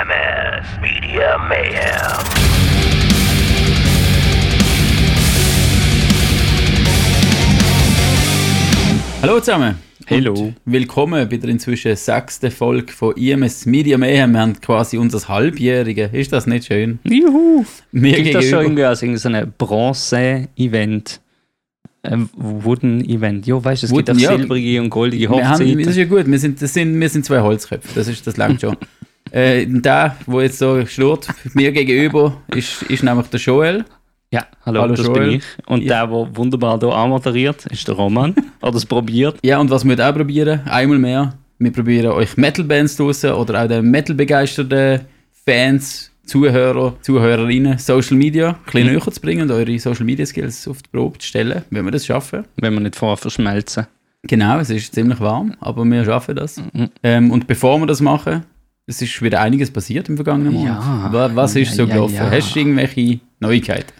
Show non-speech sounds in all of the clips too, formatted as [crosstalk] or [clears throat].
EMS Media Mayhem. Hallo zusammen. Hallo. Willkommen bei der inzwischen sechsten Folge von IMS Media Mayhem. Wir haben quasi unser Halbjährige. Ist das nicht schön? Juhu! Mir Klingt das schon irgendwie als irgendein Bronze-Event? Ein Wooden-Event. Ja, weißt du, es gibt Wooden, auch ja. silbrige und goldige Wir haben, das Hochzeiten. ist ja gut. Wir sind, das sind, wir sind zwei Holzköpfe. Das, ist, das langt schon. [laughs] äh, der, der jetzt so schlurrt, mir gegenüber, ist, ist nämlich der Joel. Ja, hallo, Hallo, das Joel. bin ich. Und Ja. der, der wunderbar hier anmoderiert, ist der Roman. Hat es probiert. Ja, und was wir auch probieren, einmal mehr, wir probieren euch Metal-Bands draussen oder auch den Metal-begeisterten Fans, Zuhörer, Zuhörerinnen, Social Media ein bisschen Mhm. näher zu bringen und eure Social Media Skills auf die Probe zu stellen, wenn wir das schaffen. Wenn wir nicht vorher verschmelzen. Genau, es ist ziemlich warm, aber wir schaffen das. Mhm. Ähm, und bevor wir das machen, es ist wieder einiges passiert im vergangenen Monat. Ja. Wa- Was ist so Ja, gelaufen? ja. Hast du irgendwelche Neuigkeiten?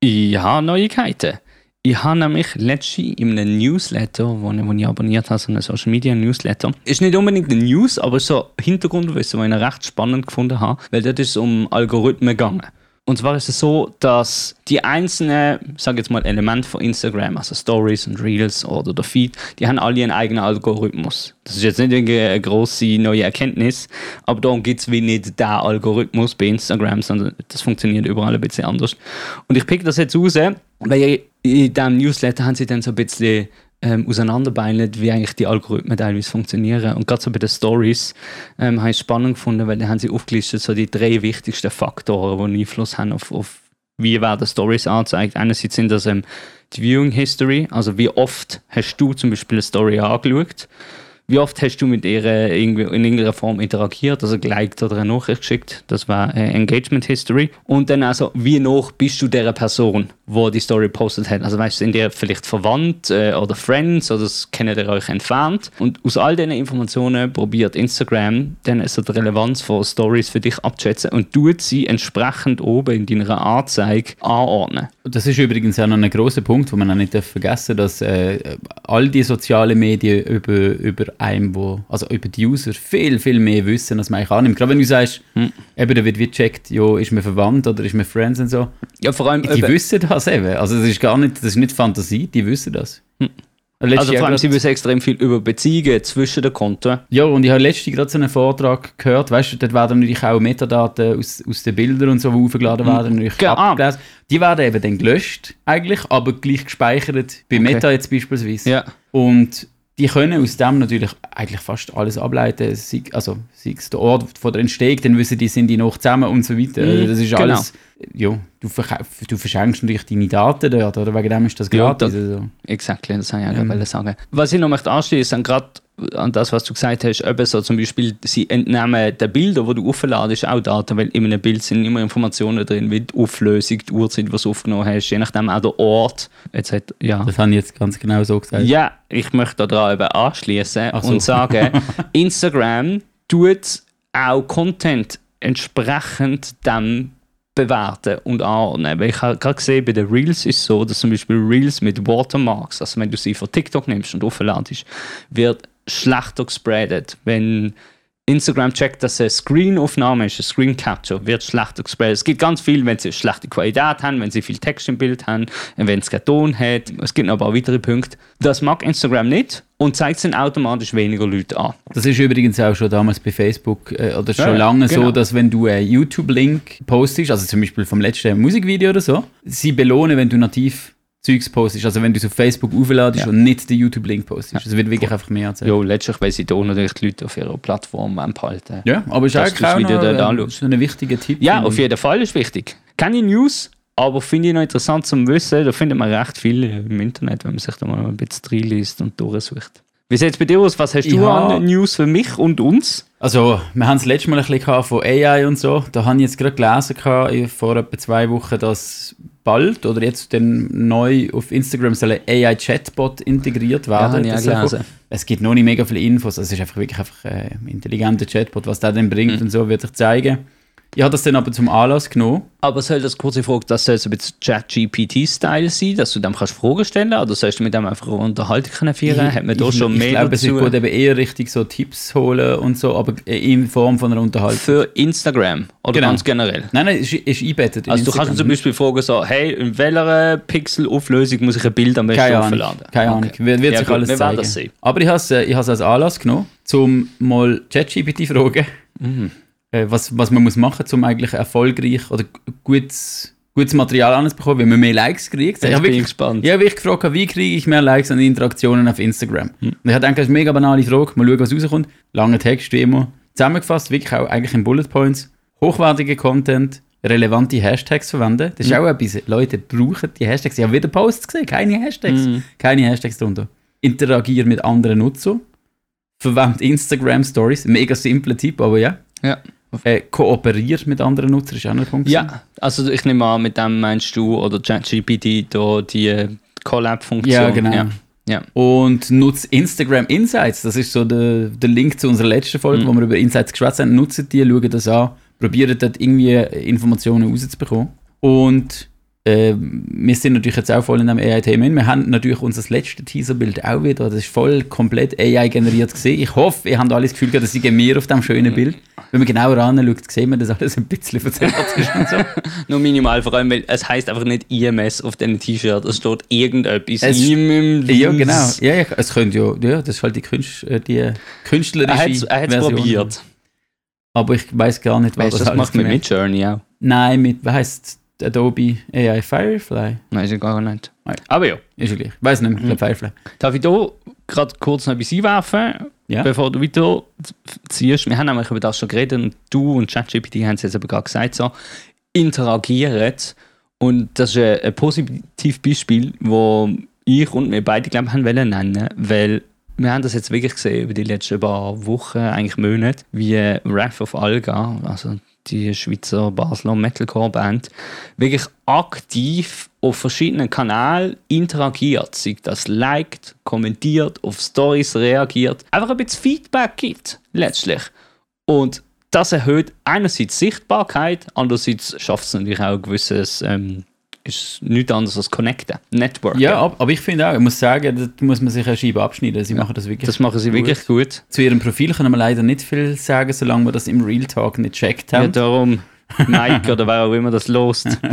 Ich habe Neuigkeiten. Ich habe nämlich letztens in einem Newsletter, wo ich, wo ich abonniert habe, so einen Social Media Newsletter, ist nicht unbedingt ein News, aber so Hintergrundwissen, das ich recht spannend gefunden habe, weil dort ist es um Algorithmen gegangen. Und zwar ist es so, dass die einzelnen, sag jetzt mal, Elemente von Instagram, also Stories und Reels oder der Feed, die haben alle einen eigenen Algorithmus. Das ist jetzt nicht eine grosse neue Erkenntnis, aber darum gibt es wie nicht der Algorithmus bei Instagram, sondern das funktioniert überall ein bisschen anders. Und ich pick das jetzt raus, weil in diesem Newsletter haben sie dann so ein bisschen ähm, auseinanderbeinelt, wie eigentlich die Algorithmen teilweise funktionieren. Und gerade so bei den Stories ähm, habe ich es spannend gefunden, weil da haben sie aufgelistet so die drei wichtigsten Faktoren, die Einfluss haben auf, auf wie werden Stories angezeigt. Einerseits sind das ähm, die Viewing History, also wie oft hast du zum Beispiel eine Story angeschaut, wie oft hast du mit ihr äh, irgendwie in irgendeiner Form interagiert, also geliked oder eine Nachricht geschickt, das war äh, Engagement History. Und dann also, wie noch bist du der Person, wo die Story postet hat. Also weißt du, sind ihr vielleicht verwandt äh, oder Friends oder kennt ihr euch entfernt? Und aus all diesen Informationen probiert Instagram dann also die Relevanz von Stories für dich abzuschätzen und tut sie entsprechend oben in deiner Anzeige anordnen. Das ist übrigens auch noch ein großer Punkt, den man auch nicht vergessen darf, dass äh, all die sozialen Medien über, über einem, wo, also über die User, viel, viel mehr wissen, als man eigentlich annimmt. Gerade wenn du sagst, Hm. eben, da wird wie gecheckt, jo, ist man verwandt oder ist man Friends und so. Ja, vor allem, Die eben- wissen das eben. Also das ist gar nicht, das ist nicht Fantasie, die wissen das. also Letztes Jahr vor allem, sie wissen extrem viel über Beziehungen zwischen den Konten. Ja, und ich habe letztens gerade so einen Vortrag gehört, weißt du, dort werden natürlich auch Metadaten aus, aus den Bildern und so, die aufgeladen werden, natürlich Ja, ah. abgelesen. Die werden eben dann gelöscht, eigentlich, aber gleich gespeichert, bei Meta jetzt beispielsweise. Ja. Und die können aus dem natürlich eigentlich fast alles ableiten, sei, also sei es der Ort von der Entstehung, dann wissen die, sind die noch zusammen und so weiter. Mhm, Also das ist genau. alles, ja, du, du verschenkst natürlich deine Daten dort, oder wegen dem ist das Ja, gratis. das- also. Exakt, das habe ich auch Ähm. sagen. Was ich noch möchte anschließen, gerade an das, was du gesagt hast, eben so zum Beispiel, sie entnehmen den Bilder, die du aufladest, auch Daten, weil in einem Bild sind immer Informationen drin, wie die Auflösung, die Uhrzeit, was du aufgenommen hast, je nachdem auch der Ort. Hat, ja. Das habe ich jetzt ganz genau so gesagt. Ja, ich möchte daran eben anschließen so. und sagen, [laughs] Instagram tut auch Content entsprechend dem bewerten und anordnen. Ich habe gerade gesehen, bei den Reels ist es so, dass zum Beispiel Reels mit Watermarks, also wenn du sie von TikTok nimmst und aufladest, wird schlechter gespreadet. Wenn Instagram checkt, dass eine Screen-Aufnahme ist, ein Screen Capture, wird schlechter gespreadet. Es gibt ganz viel, wenn sie schlechte Qualität haben, wenn sie viel Text im Bild haben, wenn es keinen Ton hat. Es gibt noch ein paar weitere Punkte. Das mag Instagram nicht und zeigt es dann automatisch weniger Leute an. Das ist übrigens auch schon damals bei Facebook äh, oder schon Ja, lange genau. so, dass wenn du einen YouTube-Link postest, also zum Beispiel vom letzten Musikvideo oder so, sie belohnen, wenn du nativ Zeugs postest, also wenn du es auf Facebook aufladest Ja. und nicht den YouTube-Link postest. Es wird wirklich einfach mehr anzeigen. Ja, letztlich, weil sie da natürlich die Leute auf ihrer Plattform behalten. Ja, aber ist du das auch Video noch, ein wichtiger Tipp. Ja, auf ich. jeden Fall ist wichtig. Keine News, aber finde ich noch interessant zum Wissen. Da findet man recht viel im Internet, wenn man sich da mal ein bisschen reinliest und durchsucht. Wie sieht es bei dir aus? Was hast du Ja. an News für mich und uns? Also, wir haben es letztes Mal ein bisschen gehabt von AI und so. Da habe ich jetzt gerade gelesen, vor etwa zwei Wochen, dass bald oder jetzt dann neu auf Instagram soll ein AI-Chatbot integriert werden. soll gelesen. kommen. Es gibt noch nicht mega viele Infos. Es ist einfach wirklich einfach ein intelligenter Chatbot. Was der dann bringt Mhm. und so, wird sich zeigen. Ich habe das dann aber zum Anlass genommen. Aber soll das kurze Frage, das soll so ein bisschen Chat-GPT-Style sein, dass du dem kannst Fragen stellen oder sollst du mit dem einfach eine Unterhaltung können führen? Hat man da ich, schon ich mehr glaube, es ist dazu? gut, eben eher richtig so Tipps holen und so, aber in Form von einer Unterhaltung. Für Instagram oder Genau. ganz generell? Nein, nein, es ist, ist eingebettet. in Also du kannst Instagram. zum Beispiel fragen so, hey, in welcher Pixelauflösung muss ich ein Bild am besten Keine Ahnung. hochladen? Keine Ahnung. Okay. Wird, wird Ja, sich gut, alles wir zeigen. das sehen. Aber ich habe es ich als Anlass genommen, um mal ChatGPT fragen, Mhm. Äh, was, was man muss machen muss, um eigentlich erfolgreich oder gu- gutes, gutes Material anzubekommen, wenn man mehr Likes kriegt. Ich habe bin ich wirklich, gespannt. ich habe wirklich gefragt, wie kriege ich mehr Likes und Interaktionen auf Instagram? Hm. Und ich habe gedacht, das ist eine mega banale Frage. Mal schauen, was rauskommt. Langer Text, wie immer. Zusammengefasst, wirklich auch eigentlich in Bullet Points. Hochwertiger Content, relevante Hashtags verwenden. Das ist Hm. auch etwas. Leute brauchen die Hashtags. Ich habe wieder Posts gesehen, keine Hashtags. Mhm. Keine Hashtags drunter. Interagier mit anderen Nutzern. Verwende Instagram Stories. Mega simpler Tipp, aber ja. Ja. Äh, kooperiert mit anderen Nutzern ist auch ein Punkt. Ja, also ich nehme an, mit dem meinst du oder ChatGPT da die äh, Collab-Funktion. Ja, genau. Ja. ja. Und nutzt Instagram Insights. Das ist so der, der Link zu unserer letzten Folge, Mhm. wo wir über Insights geschwätzt haben. Nutzt die, schaut das an, probiert dort irgendwie Informationen rauszubekommen. Und äh, wir sind natürlich jetzt auch voll in dem AI-Thema. Wir haben natürlich unser letztes Teaserbild auch wieder. Das ist voll komplett AI-generiert gesehen. Ich hoffe, ihr habt alle das Gefühl gehabt, dass ich mehr auf dem schönen Bild. Wenn man genauer anschaut, sieht man, dass alles ein bisschen verzerrt ist und so. [laughs] Nur minimal, vor allem, weil es heißt einfach nicht IMS auf dem T-Shirt, es steht irgendetwas. Es- IMS. ja, genau. Ja, ja, es könnte ja, ja, das ist halt die, Künst, äh, die künstlerische Er hat es probiert. Aber ich weiß gar nicht, was Weißt das das alles macht mit Journey auch. Nein, mit, wie heisst Adobe AI Firefly? Weiß ich gar nicht. Nein. Aber ja, Ist ja gleich. Ich weiß nicht mehr, ich glaube Firefly. darf ich hier gerade kurz noch etwas einwerfen, Ja. bevor du weiter ziehst? Wir haben nämlich über das schon geredet und du und ChatGPT haben es jetzt aber gerade gesagt, so, interagieren. Und das ist ein, ein positives Beispiel, wo ich und wir beide, glaube ich, haben wollen nennen, weil wir haben das jetzt wirklich gesehen über die letzten paar Wochen, eigentlich Monate, wie Wrath of Alga, also die Schweizer Basler Metalcore-Band, wirklich aktiv auf verschiedenen Kanälen interagiert, sei das liked, kommentiert, auf Stories reagiert, einfach ein bisschen Feedback gibt, letztlich. Und das erhöht einerseits Sichtbarkeit, andererseits schafft es natürlich auch ein gewisses, ähm, ist nichts anderes als Connecten, Network. Ja, ab- aber ich finde auch, ich muss sagen, da muss man sich eine Scheibe abschneiden. Sie machen das wirklich. das machen sie wirklich gut. Zu ihrem Profil können wir leider nicht viel sagen, solange wir das im Real Talk nicht checkt Ja, haben. darum, Mike oder wer auch immer das lost. [laughs]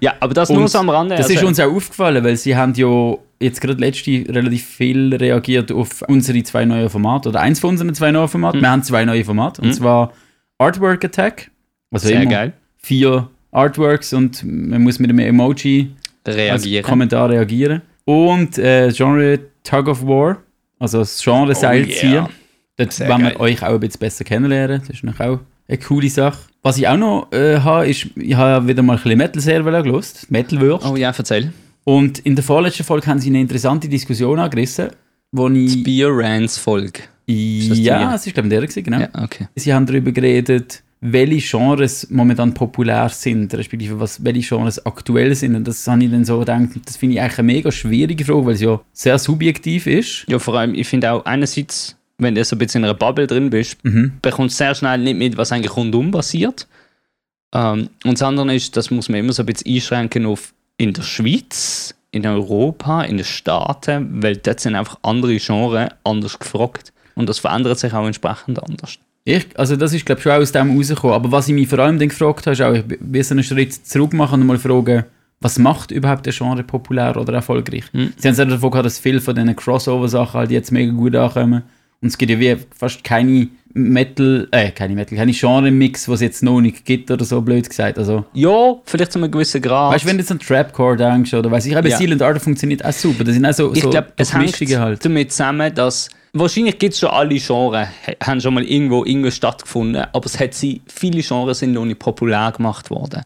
Ja, aber das nur so am Rande. Das ist also- uns auch aufgefallen, weil sie haben ja jetzt gerade letzte relativ viel reagiert auf unsere zwei neuen Formate oder eins von unseren zwei neuen Formaten. Mhm. Wir haben zwei neue Formate und zwar Artwork Attack. Also Sehr immer geil. vier Artworks und man muss mit einem Emoji als Reagieren. Kommentar reagieren. Und äh, Genre Tug of War, also das Genre Seilziehen. Oh yeah. Dort Sehr wollen wir euch auch ein bisschen besser kennenlernen. Das ist noch auch eine coole Sache. Was ich auch noch äh, habe, ist, ich habe wieder mal ein bisschen Metal-Server gelost, Metal-Würst. Oh ja, erzähl. Und in der vorletzten Folge haben sie eine interessante Diskussion angerissen, wo ich... Beer Rants Folge. das die? ja, es ist glaube ich der gewesen, genau. Ja, okay. Sie haben darüber geredet, welche Genres momentan populär sind, respektive was, welche Genres aktuell sind. Und das habe ich dann so gedacht, das finde ich eigentlich eine mega schwierige Frage, weil es ja sehr subjektiv ist. Ja, vor allem, ich finde auch einerseits, wenn du so ein bisschen in einer Bubble drin bist, Mhm. bekommst du sehr schnell nicht mit, was eigentlich rundum passiert. Ähm, und das andere ist, das muss man immer so ein bisschen einschränken auf in der Schweiz, in Europa, in den Staaten, weil dort sind einfach andere Genres anders gefragt. Und das verändert sich auch entsprechend anders. Ich, also das ist glaube ich schon auch aus dem rausgekommen. Aber was ich mich vor allem dann gefragt habe, ist auch, ich will so einen Schritt zurück machen und mal fragen, was macht überhaupt ein Genre populär oder erfolgreich? Mhm. Sie haben es ja davon gehabt, dass viele von diesen Crossover-Sachen halt jetzt mega gut ankommen. Und es gibt ja wie fast keine Metal, äh, keine Metal, keine Genre-Mix, was es jetzt noch nicht gibt oder so, blöd gesagt. Also, Ja, vielleicht zu einem gewissen Grad. weißt du, wenn du jetzt an Trapcore denkst oder weiß ich, aber Ja. Silent Art funktioniert auch super. Das sind auch so, ich so glaube, es hängt halt. damit zusammen, dass wahrscheinlich gibt es schon alle Genres, haben schon mal irgendwo irgendwo stattgefunden, aber es hat sie, viele Genres sind noch nicht populär gemacht worden.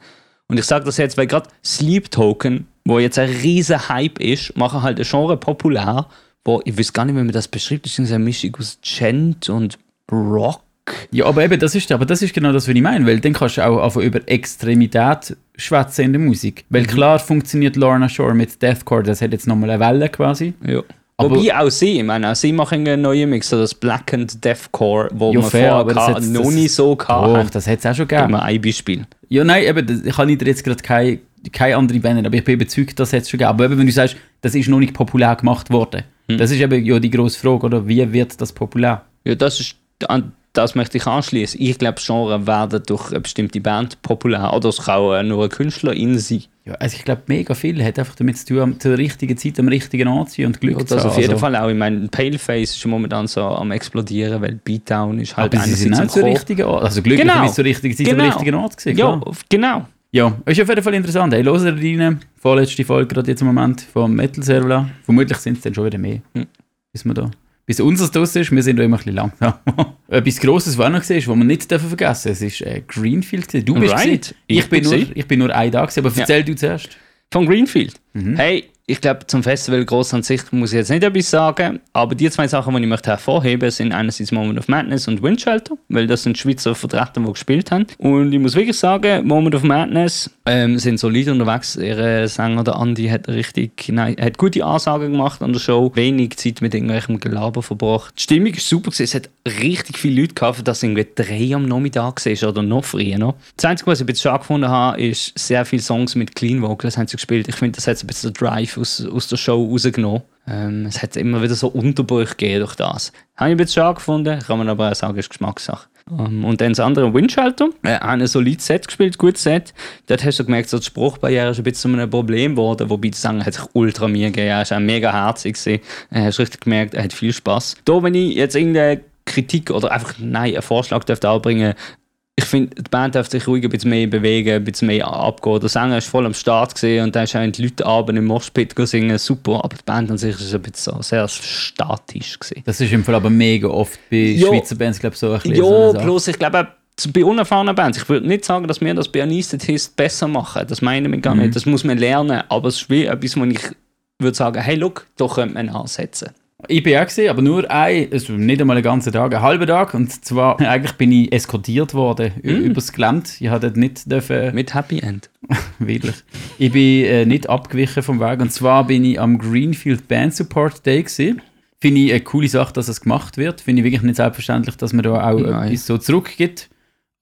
Und ich sage das jetzt, weil gerade Sleep Token, wo jetzt ein riesen Hype ist, machen halt ein Genre populär, wo ich weiß gar nicht, wie man das beschreibt, das ist eine Mischung aus Gent und Rock. Ja, aber eben, das ist, aber das ist genau das, was ich meine, weil dann kannst du auch einfach über Extremität schwätzen in der Musik. Mhm. Weil klar funktioniert Lorna Shore mit Deathcore, das hat jetzt nochmal eine Welle quasi. Ja. Aber- Wobei auch sie, ich meine, auch sie machen einen neuen Mix, so das Black and Deathcore, wo Ja, man fair, vorher aber das noch nie so gehabt das hat es auch schon gegeben. mir ein Beispiel. Ja, nein, eben, das- ich kann dir jetzt gerade keine, keine andere Band, aber ich bin überzeugt, das hat es schon gegeben. Aber eben, wenn du sagst, das ist noch nicht populär gemacht worden, Hm. das ist eben ja die grosse Frage, oder? Wie wird das populär? Ja, das ist, an das möchte ich anschließen. Ich glaube, Genre werden durch eine bestimmte Band populär. Oder es kann auch nur ein Künstler in sein. Ja, also ich glaube, mega viel hat einfach damit zu tun, am- zur richtigen Zeit am richtigen Ort zu sein und Glück Ja, zu haben. auf jeden Also, Fall auch. Ich meine, Paleface ist momentan so am explodieren, weil Beatdown ist halt Aber sie sind auch zur am richtigen Ort. Also glücklicherweise Genau. zur richtigen Zeit am Genau. richtigen Ort gewesen, Ja, genau. Ja, ist auf jeden Fall interessant. Hey, hört rein. Vorletzte Folge gerade jetzt im Moment vom Metal Server. Vermutlich sind es dann schon wieder mehr. Hm. Bis wir da. Bis unseres draus ist, wir sind da immer ein bisschen langsam. [laughs] Etwas Grosses, was auch noch gesehen ist, was wir nicht dürfen vergessen Es ist äh, Greenfield. gewesen. Du bist Right. Ich, Ich bin nur, ich bin nur ein Tag, gewesen, aber Ja. erzähl du zuerst. Von Greenfield. Mhm. Hey, ich glaube, zum Festival groß an sich muss ich jetzt nicht etwas sagen, aber die zwei Sachen, die ich möchte hervorheben, sind einerseits Moment of Madness und Windshelter, weil das sind Schweizer Vertreter, die gespielt haben. Und ich muss wirklich sagen, Moment of Madness ähm, sind solid unterwegs. Ihr Sänger, der Andi, hat richtig, nein, hat gute Ansagen gemacht an der Show, wenig Zeit mit irgendwelchem Gelaber verbracht. Die Stimmung ist super es hat richtig viele Leute gehabt, für das irgendwie drei am Nachmittag war oder noch früher noch. Das Einzige, was ich ein bisschen schade gefunden habe, ist sehr viele Songs mit Clean Vocals haben sie gespielt. Ich finde, das hat so ein bisschen Drive aus, aus der Show rausgenommen. Ähm, es hat immer wieder so Unterbrüche gegeben durch das. Habe ich ein bisschen schade gefunden, kann man aber auch sagen, ist Geschmackssache. Ähm, und dann das andere, Windshelter, äh, ein solides Set gespielt, gutes Set. Dort hast du gemerkt, so die Spruchbarriere ist ein bisschen zu einem Problem geworden, wobei der Sänger hat sich ultra Mühe gegeben, er ist auch mega herzig gewesen. Äh, hast richtig gemerkt, er hat viel Spaß. Da, wenn ich jetzt irgendeine Kritik oder einfach, nein, einen Vorschlag dürfte anbringen, ich finde, die Band darf sich ruhig ein bisschen mehr bewegen, ein bisschen mehr abgehen. Der Sänger ist voll am Start gesehen und dann auch die Leute abends im Moshpit singen, super, aber die Band an sich ist ein bisschen so sehr statisch gesehen. Das ist im Fall aber mega oft bei Ja. Schweizer Bands, glaube ich, so ein bisschen. Ja, so plus ich glaube, bei unerfahrenen Bands, ich würde nicht sagen, dass wir das bei Anesthetist besser machen, das meine ich gar Mhm. nicht, das muss man lernen, aber es ist wie etwas, wo ich würde sagen, hey, look, da könnte man ansetzen. Ich bin auch gesehen, aber nur ein, also nicht einmal einen ganzen Tag, einen halben Tag. Und zwar, [laughs] eigentlich bin ich eskortiert worden ü- übers Gelände. Ich hatte nicht dürfen, Mit Happy End. [laughs] wirklich. Ich bin äh, nicht abgewichen vom Weg. Und zwar bin ich am Greenfield Band Support Day gewesen. Finde ich eine coole Sache, dass es gemacht wird. Finde ich wirklich nicht selbstverständlich, dass man da auch Nein. etwas so zurückgibt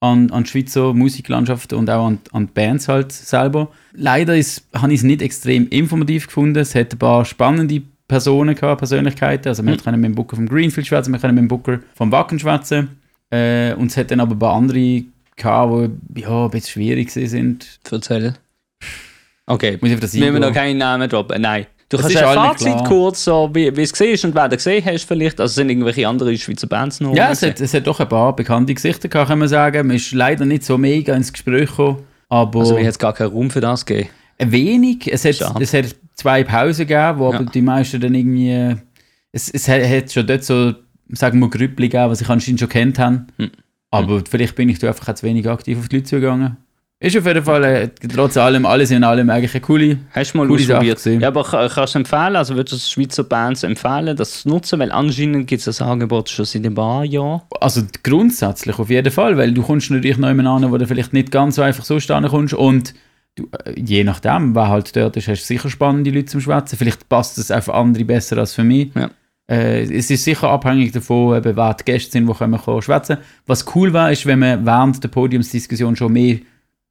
an, an die Schweizer Musiklandschaft und auch an, an die Bands halt selber. Leider ist- habe ich es nicht extrem informativ gefunden. Es hat ein paar spannende Personen gehabt, Persönlichkeiten. Also wir können mit dem Booker vom Greenfield schwätzen, wir können mit dem Booker vom Wacken schwätzen. Äh, und es hat dann aber ein paar andere gehabt, die ja, ein bisschen schwierig sind. Erzähl. Okay, Muss ich auf das müssen wir noch keinen Namen droppen? Nein. Du Das kannst ein Fazit klar. kurz, so, wie wie es gesehen ist und wer du gesehen hast vielleicht. Also sind irgendwelche andere Schweizer Bands noch? Ja, es hat, es hat doch ein paar bekannte Gesichter gehabt, kann man sagen. Man ist leider nicht so mega ins Gespräch gekommen, aber Also wie hat es gar keinen Raum für das gegeben? Wenig. Es hat, es hat zwei Pausen gegeben, wo Ja. aber die meisten dann irgendwie... Es, es hat, hat schon dort so, sagen wir, Grüppli gegeben, was ich anscheinend schon kennt haben. Hm. Aber vielleicht bin ich da einfach zu wenig aktiv auf die Leute zugegangen. Ist auf jeden Fall, äh, trotz allem, alles in allem eigentlich eine coole... Hast du mal Coole ausprobiert? Ja, aber ka- kannst du empfehlen, also würdest du Schweizer Bands empfehlen, das zu nutzen? Weil anscheinend gibt es das Angebot schon seit ein paar Jahren. Also grundsätzlich auf jeden Fall, weil du kommst natürlich noch jemanden an, wo du vielleicht nicht ganz so einfach so stehen kommst und du, äh, je nachdem, wer halt dort ist, hast du sicher spannende Leute zum Schwätzen. Vielleicht passt es auch für andere besser als für mich. Ja. Äh, es ist sicher abhängig davon, eben, wer die Gäste sind, die können kommen schwätzen. Was cool war, ist, wenn man während der Podiumsdiskussion schon mehr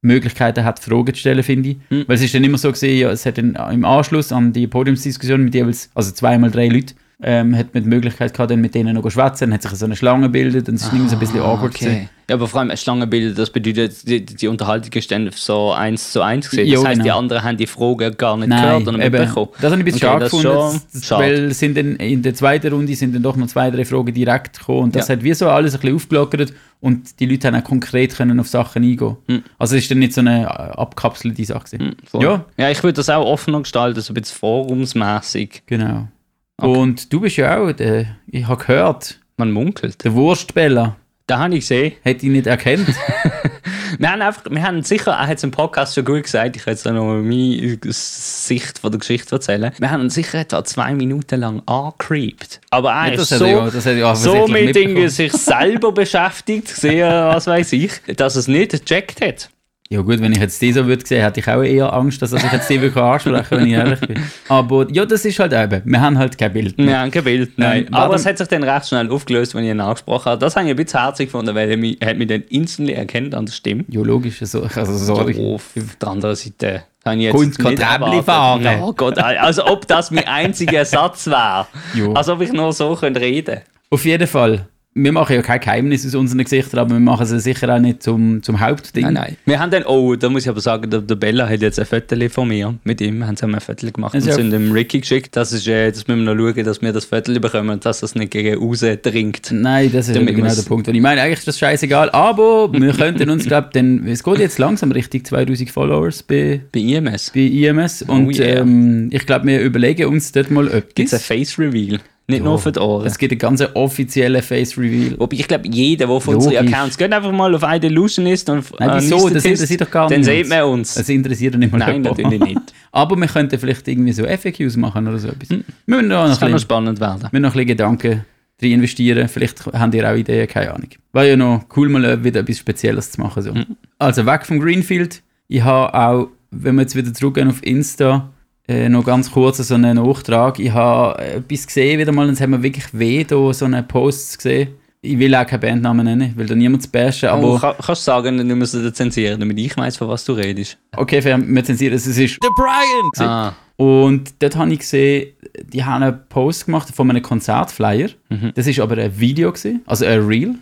Möglichkeiten hat, Fragen zu stellen, finde ich. Hm. Weil es ist dann immer so gesehen, ja, es hat dann im Anschluss an die Podiumsdiskussion mit jeweils, also zweimal drei Leuten, ähm, hat man die Möglichkeit gehabt, dann mit denen noch zu schwätzen, dann hat sich so eine Schlange gebildet und es ist irgendwie so ein bisschen awkward gewesen. Ja, aber vor allem Schlangenbilder, das bedeutet, die, die Unterhaltung ist dann so eins zu eins gesehen. Das heißt, die genau. anderen haben die Fragen gar nicht Nein, gehört oder eben, mitbekommen. das habe ich ein bisschen Okay, gefunden, weil sind dann in der zweiten Runde sind dann doch noch zwei, drei Fragen direkt gekommen und das Ja. hat wie so alles ein bisschen aufgelockert und die Leute haben auch konkret können auf Sachen eingehen. Hm. Also es ist dann nicht so eine äh, abkapselte Sache. gewesen. Voll. Ja, ja, ich würde das auch offener gestalten, so ein bisschen forumsmäßig. genau. Okay. Und du bist ja auch, der, ich habe gehört, Man munkelt. der Wurstbeller Da habe ich gesehen. hat ihn nicht erkannt. [laughs] Wir haben einfach, wir haben sicher, er hat es im Podcast schon gut gesagt, ich kann jetzt noch meine Sicht von der Geschichte erzählen. Wir haben ihn sicher etwa zwei Minuten lang angecreept. Aber er ist so, ja- ja so mit Dingen sich selber beschäftigt, sehr, was weiß ich, dass er es nicht gecheckt hat. Ja gut, wenn ich jetzt die so würde sehen, hätte ich auch eher Angst, dass ich jetzt die wirklich anspreche, wenn ich ehrlich bin. Aber ja, das ist halt eben, wir haben halt kein Bild. Wir haben kein Bild, nein. Nein, Aber warte- es hat sich dann recht schnell aufgelöst, wenn ich ihn angesprochen habe. Das habe ich ein bisschen herzig gefunden, weil er mich, hat mich dann instantly erkannt an der Stimme. Ja, logisch, also, also sorry. Doof. Auf der anderen Seite habe ich jetzt Kunst nicht fahren. Oh Gott, also ob das mein einziger Satz wäre. Ja. Als ob ich nur so könnte reden Auf jeden Fall. Wir machen ja kein Geheimnis aus unseren Gesichtern, aber wir machen es sicher auch nicht zum, zum Hauptding. Nein, nein. Wir haben dann, oh, da muss ich aber sagen, der, der Bella hat jetzt ein Foto von mir. Mit ihm haben sie ein Foto gemacht und Also ja. sind dem Ricky geschickt. Das ist, äh, das müssen wir noch schauen, dass wir das Foto bekommen und dass das nicht gegen raus dringt. Nein, das ist Damit genau der Punkt. Und ich meine, eigentlich ist das scheißegal, aber wir könnten uns, glaube denn es geht jetzt langsam Richtung 2000 Followers bei, Bei IMS bei IMS und Oh yeah. ähm, ich glaube, wir überlegen uns dort mal gibt es ein. Face Reveal. Nicht nur für die Ohren. Es gibt einen ganz offiziellen Face Reveal. Wobei ich glaube, jeder, der von unseren. Accounts geht einfach mal auf Illusionist und Nein, wieso? Anistatist, Das interessiert doch gar Dann niemand. sieht man uns. Es interessiert nicht mal Nein, natürlich nicht. [laughs] Aber wir könnten vielleicht irgendwie so FAQs machen oder so etwas. Wir müssen noch Das ein kann noch spannend werden. wir noch ein bisschen Gedanken rein investieren. Vielleicht habt ihr auch Ideen, keine Ahnung. War ja noch cool, mal wieder etwas Spezielles zu machen. So. Also weg vom Greenfield. Ich habe auch, wenn wir jetzt wieder zurückgehen auf Insta, äh, noch ganz kurz so einen Nachtrag. Ich habe etwas gesehen wieder mal, und es haben wir wirklich weh, da so einen Post gesehen. Ich will auch keinen Bandnamen nennen, ich will da niemand bashen, aber... Aber kann, kannst du sagen, dann müssen wir zensieren, damit ich weiß, von was du redest. Okay, fair, wir zensieren es. Es ist The Brian! Ah, Und dort habe ich gesehen, die haben einen Post gemacht von einem Konzertflyer. Das ist aber ein Video, gewesen, also ein Reel,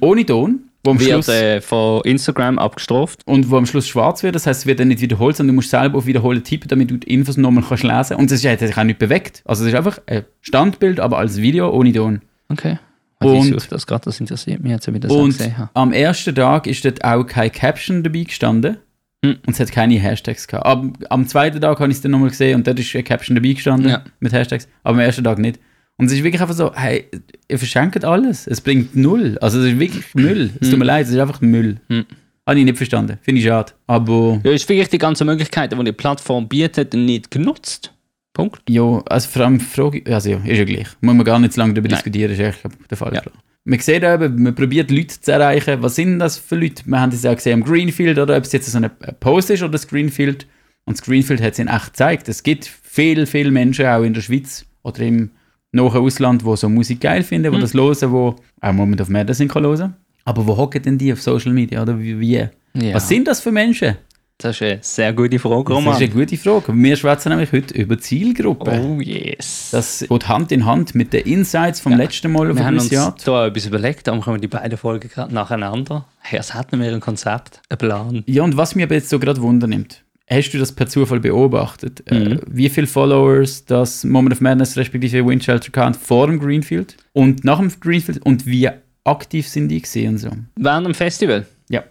ohne Ton, wo am, wird Schluss, äh, von Instagram abgestraft. und wo am Schluss schwarz wird. Das heißt, es wird dann nicht wiederholt, sondern du musst selber auf Wiederholen tippen, damit du die Infos nochmal kannst lesen Und das hat sich auch nicht bewegt. Also es ist einfach ein Standbild, aber als Video ohne Ton. Okay. Also ich Und- suche das gerade, das interessiert mich jetzt, wie ich das Und gesehen habe. am ersten Tag ist dort auch keine Caption dabei gestanden. Hm. Und es hat keine Hashtags gehabt. Am, am zweiten Tag habe ich es dann nochmal gesehen und dort ist eine Caption dabei gestanden Ja. mit Hashtags, aber am ersten Tag nicht. Und es ist wirklich einfach so, hey, ihr verschenkt alles. Es bringt null. Also es ist wirklich Müll. Es tut mir leid, es ist einfach Müll. Hm. Habe ich nicht verstanden. Finde ich schade. Aber Ja, ist wirklich die ganzen Möglichkeiten, die die Plattform bietet, nicht genutzt. Punkt. ja, also vor allem die Frage, also ja, ist ja gleich. Muss man gar nicht zu lange darüber Nein. diskutieren, ist glaub, der Fall. Ja. Man sieht eben, man probiert Leute zu erreichen. Was sind das für Leute? Wir haben das ja gesehen am Greenfield, oder ob es jetzt so ein Post ist oder das Greenfield. Und das Greenfield hat es in echt gezeigt. Es gibt viele, viele Menschen, auch in der Schweiz oder im nahen Ausland, die so Musik geil finden, Mhm. die das hören, die auch im Moment auf Madison kann hören. Aber wo hocken denn die auf Social Media? Oder wie? Ja. Was sind das für Menschen? Das ist eine sehr gute Frage, Das Roman. ist eine gute Frage. Wir schwätzen nämlich heute über Zielgruppen. Oh yes. Das geht Hand in Hand mit den Insights vom Ja. letzten Mal auf wir haben uns Jahr. da etwas überlegt, darum kommen die beiden Folgen gerade nacheinander. Hey, was hatten wir ein Konzept, ein Plan? Ja, und was mich aber jetzt so gerade wundernimmt, hast du das per Zufall beobachtet? Mhm. Äh, wie viele Followers das Moment of Madness respektive Windshelter hat vor dem Greenfield und nach dem Greenfield und wie aktiv sind die gesehen so? Während dem Festival? Ja.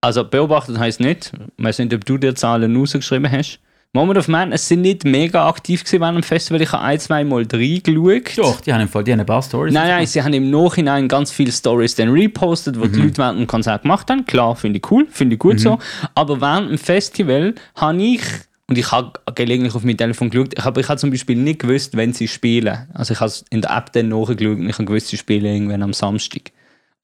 Also beobachtet heisst nicht, ich weiß nicht, ob du dir Zahlen rausgeschrieben hast. Moment of Man, es sind nicht mega aktiv gewesen während dem Festival. Ich habe ein, zwei Mal reingeschaut. Doch, die haben im Fall, die haben ein paar Stories. Nein, nein, sie haben im Nachhinein ganz viele Stories dann repostet, wo die Leute während dem Konzert gemacht haben. Klar, finde ich cool, finde ich gut so. Aber während dem Festival habe ich, und ich habe gelegentlich auf mein Telefon geschaut, habe ich habe zum Beispiel nicht gewusst, wenn sie spielen. Also ich habe es in der App dann nachgeschaut und ich habe gewusst, sie spielen irgendwann am Samstag.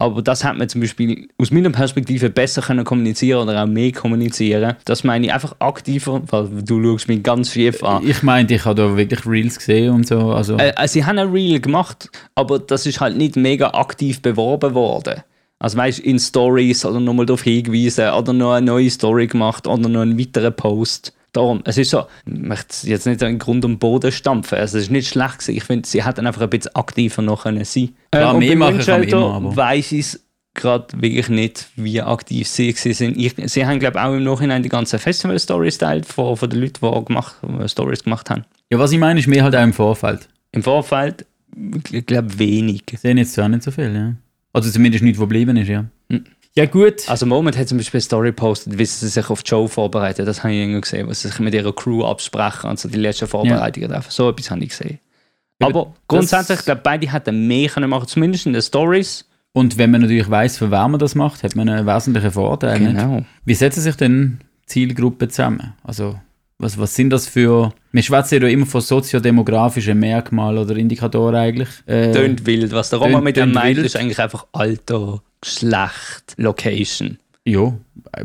Aber das hat man zum Beispiel aus meiner Perspektive besser können kommunizieren oder auch mehr kommunizieren. Das meine ich einfach aktiver, weil du schaust mich ganz schief an. Ich meinte, ich habe da wirklich Reels gesehen und so. Also, Äh, äh, sie haben ein Reel gemacht, aber das ist halt nicht mega aktiv beworben worden. Also weißt in Stories oder nochmal darauf hingewiesen oder noch eine neue Story gemacht oder noch einen weiteren Post. Darum, es ist so, ich möchte jetzt nicht einen Grund und Boden stampfen. Also es ist nicht schlecht gewesen. Ich finde, sie hätten einfach ein bisschen aktiver noch können sein. Klar, und mehr machen kann man Windschalter immer, aber- weiss ich es gerade wirklich nicht, wie aktiv sie sind. Ich, sie haben, glaube ich, auch im Nachhinein die ganzen Festival-Stories teilt von, von den Leuten, die gemacht, die Stories gemacht haben. ja, was ich meine, ist mehr halt auch im Vorfeld. Im Vorfeld, ich glaube, wenig. Sehen jetzt zwar nicht so viel, ja. Also zumindest nicht, wo geblieben ist, ja. Ja, gut. Also Moment hat zum Beispiel eine Story gepostet, wie sie sich auf die Show vorbereiten. Das habe ich irgendwie gesehen, wo sie sich mit ihrer Crew absprechen und so die letzten Vorbereitungen treffen. So etwas habe ich gesehen. Aber Aber grundsätzlich, ich glaube, beide hätten mehr können machen, zumindest in den Stories. Und wenn man natürlich weiß, für wen man das macht, hat man einen wesentlichen Vorteil. Nicht? Genau. Wie setzen sich denn Zielgruppen zusammen? Also, was, was sind das für. Wir schwätzen ja immer von soziodemografischen Merkmalen oder Indikatoren eigentlich. Äh, Tönt wild. Was der Roman mit dem meint, ist eigentlich einfach Alter, Geschlecht, Location. Ja,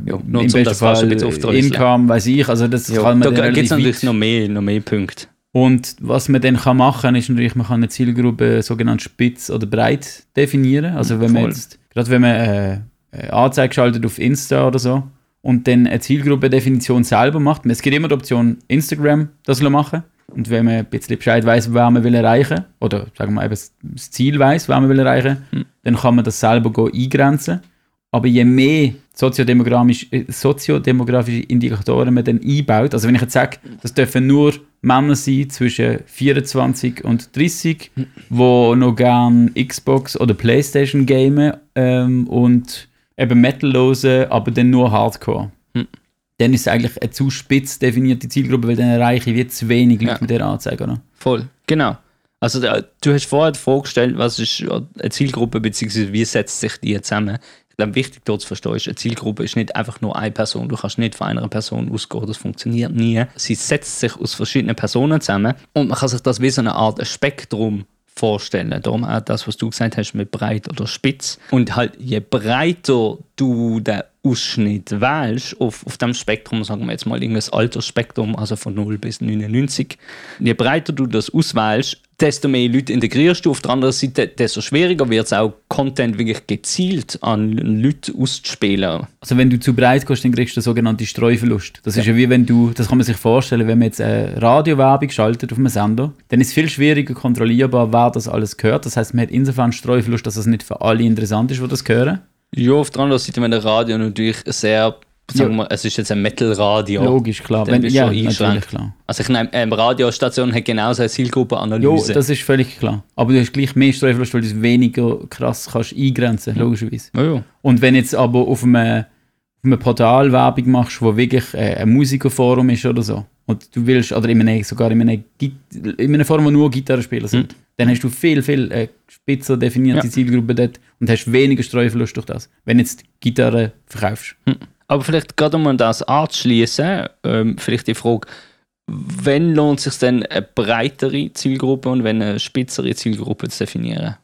Ja, im nur um besten Fall. Income, weiß ich, also das Ja, kann man da gibt es natürlich noch mehr, noch mehr Punkte. Und was man dann kann machen ist natürlich, man kann eine Zielgruppe sogenannt spitz oder breit definieren. Also wenn man Voll. jetzt, gerade wenn man äh, eine Anzeige schaltet auf Insta oder so und dann eine Zielgruppendefinition selber macht, es gibt immer die Option Instagram das machen und wenn man ein bisschen Bescheid weiß, wer man will erreichen oder sagen wir eben das Ziel weiß, wer man will erreichen, Hm. dann kann man das selber go eingrenzen. Aber je mehr soziodemografische, äh, soziodemografische Indikatoren man dann einbaut, also wenn ich jetzt sage, das dürfen nur Männer sein zwischen 24 und 30, wo noch gern Xbox oder Playstation gamen ähm, und eben Metal hören, aber dann nur Hardcore. Hm. Dann ist es eigentlich eine zu spitz definierte Zielgruppe, weil dann erreiche ich wie zu wenig Leute Ja. mit dieser Anzeige. Oder? Voll, genau. Also da- du hast vorher die Frage gestellt, was ist eine Zielgruppe, beziehungsweise wie setzt sich die zusammen? Ich glaube, wichtig dort zu verstehen ist, eine Zielgruppe ist nicht einfach nur eine Person. Du kannst nicht von einer Person ausgehen, das funktioniert nie. Sie setzt sich aus verschiedenen Personen zusammen und man kann sich das wie so eine Art Spektrum vorstellen. Darum auch das, was du gesagt hast mit breit oder spitz. Und halt, je breiter du den Ausschnitt wählst, auf, auf dem Spektrum, sagen wir jetzt mal irgendein Altersspektrum, also von 0 bis 99, je breiter du das auswählst, desto mehr Leute integrierst du. Auf der anderen Seite, desto schwieriger wird es auch, Content wirklich gezielt an Leute auszuspielen. Also wenn du zu breit gehst, dann kriegst du den sogenannten Streuverlust. Das ist ja wie wenn du, das kann man sich vorstellen, wenn man jetzt eine Radiowerbung schaltet auf einem Sender, dann ist es viel schwieriger kontrollierbar, wer das alles gehört. Das heißt, man hat insofern einen Streuverlust, dass es nicht für alle interessant ist, die das hören. Ja, auf der anderen Seite, wenn der Radio natürlich sehr, sagen Ja. wir, es ist jetzt ein Metal-Radio. Logisch, klar. Dann Wenn, ja, natürlich, klar. Also ich nehme, eine Radiostation hat genauso eine Jo, Zielgruppenanalyse. das ist völlig klar. Aber du hast gleich mehr Streuverlust, weil du es weniger krass kannst eingrenzen, logischerweise. ja, ja. Und wenn jetzt aber auf einem, auf einem Portal Werbung machst, wo wirklich äh, ein Musikerforum ist oder so, und du willst, oder in einem, sogar in einem, Git- in einem Forum, wo nur Gitarrenspieler sind, dann hast du viel, viel äh, spitzer definierte Ja. Zielgruppe dort und hast weniger Streuverlust durch das, wenn jetzt Gitarre verkaufst. Aber vielleicht gerade um das anzuschließen, ähm, vielleicht die Frage, wenn lohnt es sich denn eine breitere Zielgruppe und wenn eine spitzere Zielgruppe zu definieren?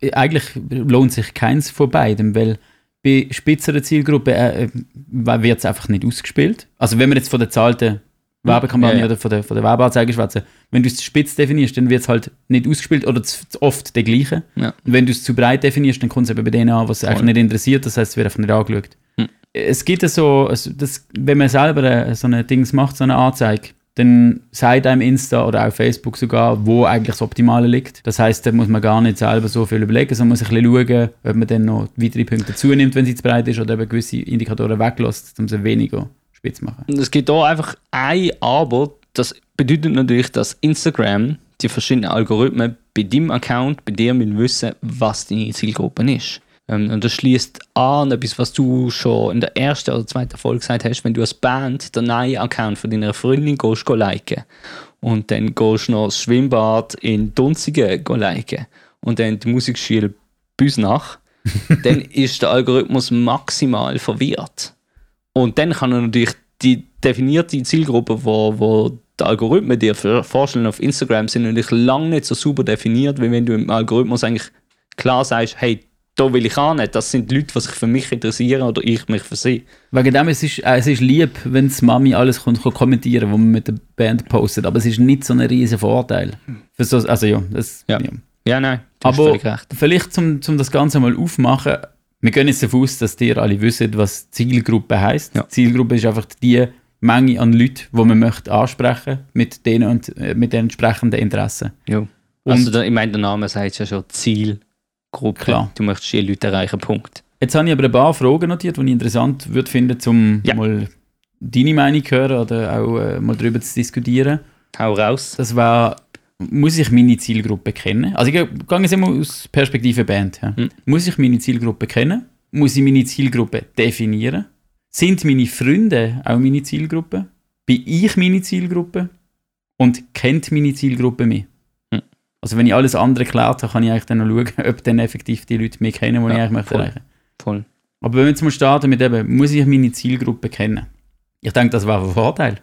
Äh, Eigentlich lohnt sich keins von beidem, weil bei spitzeren Zielgruppen äh, wird es einfach nicht ausgespielt. Also wenn wir jetzt von der zahlten Werbekampagne Ja, ja. oder von der, von der Werbeanzeige schwätzen, wenn du es zu spitz definierst, dann wird es halt nicht ausgespielt oder zu, zu oft der gleiche. Ja. Und wenn du es zu breit definierst, dann kommt es eben bei denen an, was eigentlich nicht interessiert, das heißt, es wird einfach nicht angeschaut. Hm. Es gibt so, also das, wenn man selber äh, so eine Dings macht, so eine Anzeige, dann sagt einem Insta oder auch Facebook sogar, wo eigentlich das Optimale liegt. Das heißt, da muss man gar nicht selber so viel überlegen, sondern muss ein bisschen schauen, ob man dann noch weitere Punkte zunimmt, wenn sie zu breit ist, oder eben gewisse Indikatoren weglässt, um sie weniger spitz machen. Und es gibt da einfach ein Aber, das bedeutet natürlich, dass Instagram die verschiedenen Algorithmen bei deinem Account, bei dir müssen wissen, was deine Zielgruppe ist. Ähm, Und das schließt an etwas, was du schon in der ersten oder zweiten Folge gesagt hast, wenn du als Band den neuen Account von deiner Freundin gehst, go liken und dann gehst du noch das Schwimmbad in Dunzigen go liken und dann die Musikschule Büsnach, [laughs] dann ist der Algorithmus maximal verwirrt. Und dann kann er natürlich die definierte Zielgruppe, wo, wo die Algorithmen dir vorstellen auf Instagram, sind natürlich lange nicht so super definiert, wie wenn du im Algorithmus eigentlich klar sagst, hey, da will ich auch nicht. Das sind die Leute, die sich für mich interessieren oder ich mich für sie. Wegen dem, es ist, äh, es ist lieb, wenn die Mami alles kommt, kann kommentieren was man mit der Band postet, aber es ist nicht so ein riesen Vorteil. Für so, also ja, das, Ja. ja. Ja, nein, du hast Aber vielleicht, um, um das Ganze mal aufmachen, wir gehen jetzt davon aus, dass ihr alle wisst, was Zielgruppe heisst. Ja. Zielgruppe ist einfach die Menge an Leuten, die man möchte ansprechen mit denen und äh, mit den entsprechenden Interessen. Ja. Also, der, ich meine, der Name sagt ja schon Zielgruppe. Klar. Du möchtest die Leute erreichen, Punkt. Jetzt habe ich aber ein paar Fragen notiert, die ich interessant würde finden, um Ja. mal deine Meinung zu hören oder auch äh, mal darüber zu diskutieren. Hau raus. Das war, muss ich meine Zielgruppe kennen? Also ich gehe jetzt immer aus Perspektive Band. Ja. Hm. Muss ich meine Zielgruppe kennen? Muss ich meine Zielgruppe definieren? Sind meine Freunde auch meine Zielgruppe? Bin ich meine Zielgruppe? Und kennt meine Zielgruppe mich? Hm. Also wenn ich alles andere geklärt habe, kann ich eigentlich dann noch schauen, [laughs] ob dann effektiv die Leute mich kennen, die ich Ja, eigentlich möchte voll. erreichen. Voll. Aber wenn wir jetzt mal starten mit eben, muss ich meine Zielgruppe kennen? Ich denke, das wäre ein Vorteil.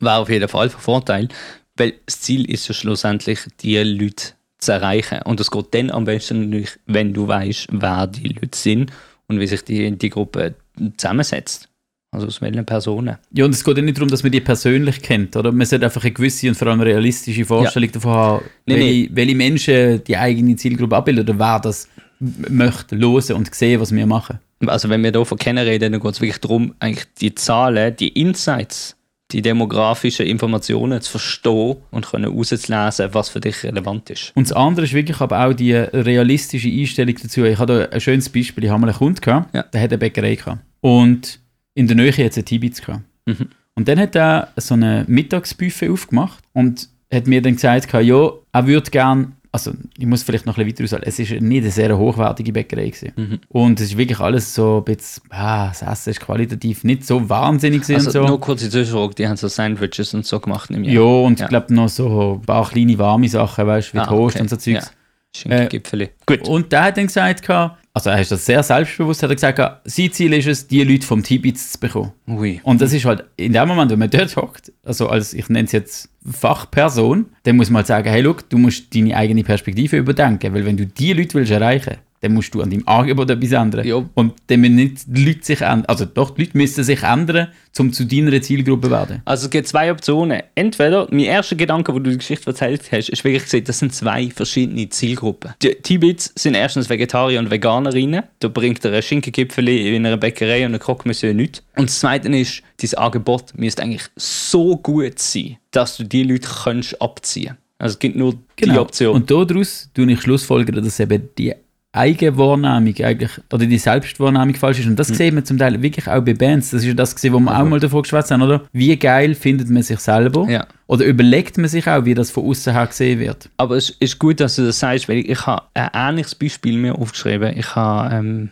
Wäre auf jeden Fall von Vorteil, weil das Ziel ist ja schlussendlich, die Leute zu erreichen. Und das geht dann am besten natürlich, wenn du weißt, wer die Leute sind und wie sich die, die Gruppe zusammensetzt. Also aus welchen Personen. Ja, und es geht ja nicht darum, dass man die persönlich kennt, oder? Man sollte einfach eine gewisse und vor allem realistische Vorstellung davon haben, Nee, welche, welche Menschen die eigene Zielgruppe abbilden oder wer das möchte hören und sehen, was wir machen. Also wenn wir hier von kennen reden, dann geht es wirklich darum, eigentlich die Zahlen, die Insights, die demografischen Informationen zu verstehen und können rauszulesen, was für dich relevant ist. Und das andere ist wirklich aber auch die realistische Einstellung dazu. Ich habe da ein schönes Beispiel. Ich habe mal einen Kunden gehabt, Ja. der hat eine Bäckerei gehabt. Und in der Nähe hat es einen Tibitz gehabt. Mhm. Und dann hat er so eine Mittagsbuffet aufgemacht und hat mir dann gesagt, ja, er würde gern, also ich muss vielleicht noch ein bisschen weiter ausholen, es ist nicht eine sehr hochwertige Bäckerei gewesen. Mhm. Und es ist wirklich alles so ein bisschen, ah, das Essen ist qualitativ nicht so wahnsinnig Also und so. nur kurze Zwischenfrage, die haben so Sandwiches und so gemacht im ja, und Ja. ich glaube noch so ein paar kleine warme Sachen, weißt du, wie Ah, Toast okay. und so Zeugs. Ja. Schinkengipfeli. Gut. Und der hat dann gesagt, also er ist das sehr selbstbewusst, hat er gesagt, gehabt, sein Ziel ist es, die Leute vom Tibitz zu bekommen. Ui. Und das ist halt in dem Moment, wenn man dort hockt, also als, ich nenne es jetzt Fachperson, dann muss man halt sagen, hey, look, du musst deine eigene Perspektive überdenken, weil wenn du die Leute willst erreichen dann musst du an deinem Angebot etwas ändern. Ja. Und dann müssen nicht die Leute sich ändern, also doch, die Leute müssen sich ändern, um zu deiner Zielgruppe zu werden. Also es gibt zwei Optionen. Entweder, mein erster Gedanke, wo du die Geschichte erzählt hast, ist wirklich gesehen, das sind zwei verschiedene Zielgruppen. Die Tibets sind erstens Vegetarier und Veganerinnen. Da bringt er ein Schinkengipfeli in einer Bäckerei und ein Croque-Monsieur nichts. Und das Zweite ist, dieses Angebot müsste eigentlich so gut sein, dass du die Leute kannst abziehen Also es gibt nur die Option. Genau. Und daraus tue ich schlussfolgern, dass eben die Eigenwahrnehmung eigentlich, oder die Selbstwahrnehmung falsch ist. Und das sieht man zum Teil wirklich auch bei Bands. Das ist ja das, gewesen, wo wir auch mal davor geschwätzt haben, oder? Wie geil findet man sich selber? Ja. Oder überlegt man sich auch, wie das von außen her gesehen wird? Aber es ist gut, dass du das sagst, weil ich, ich habe ein ähnliches Beispiel mir aufgeschrieben. Ich habe ähm,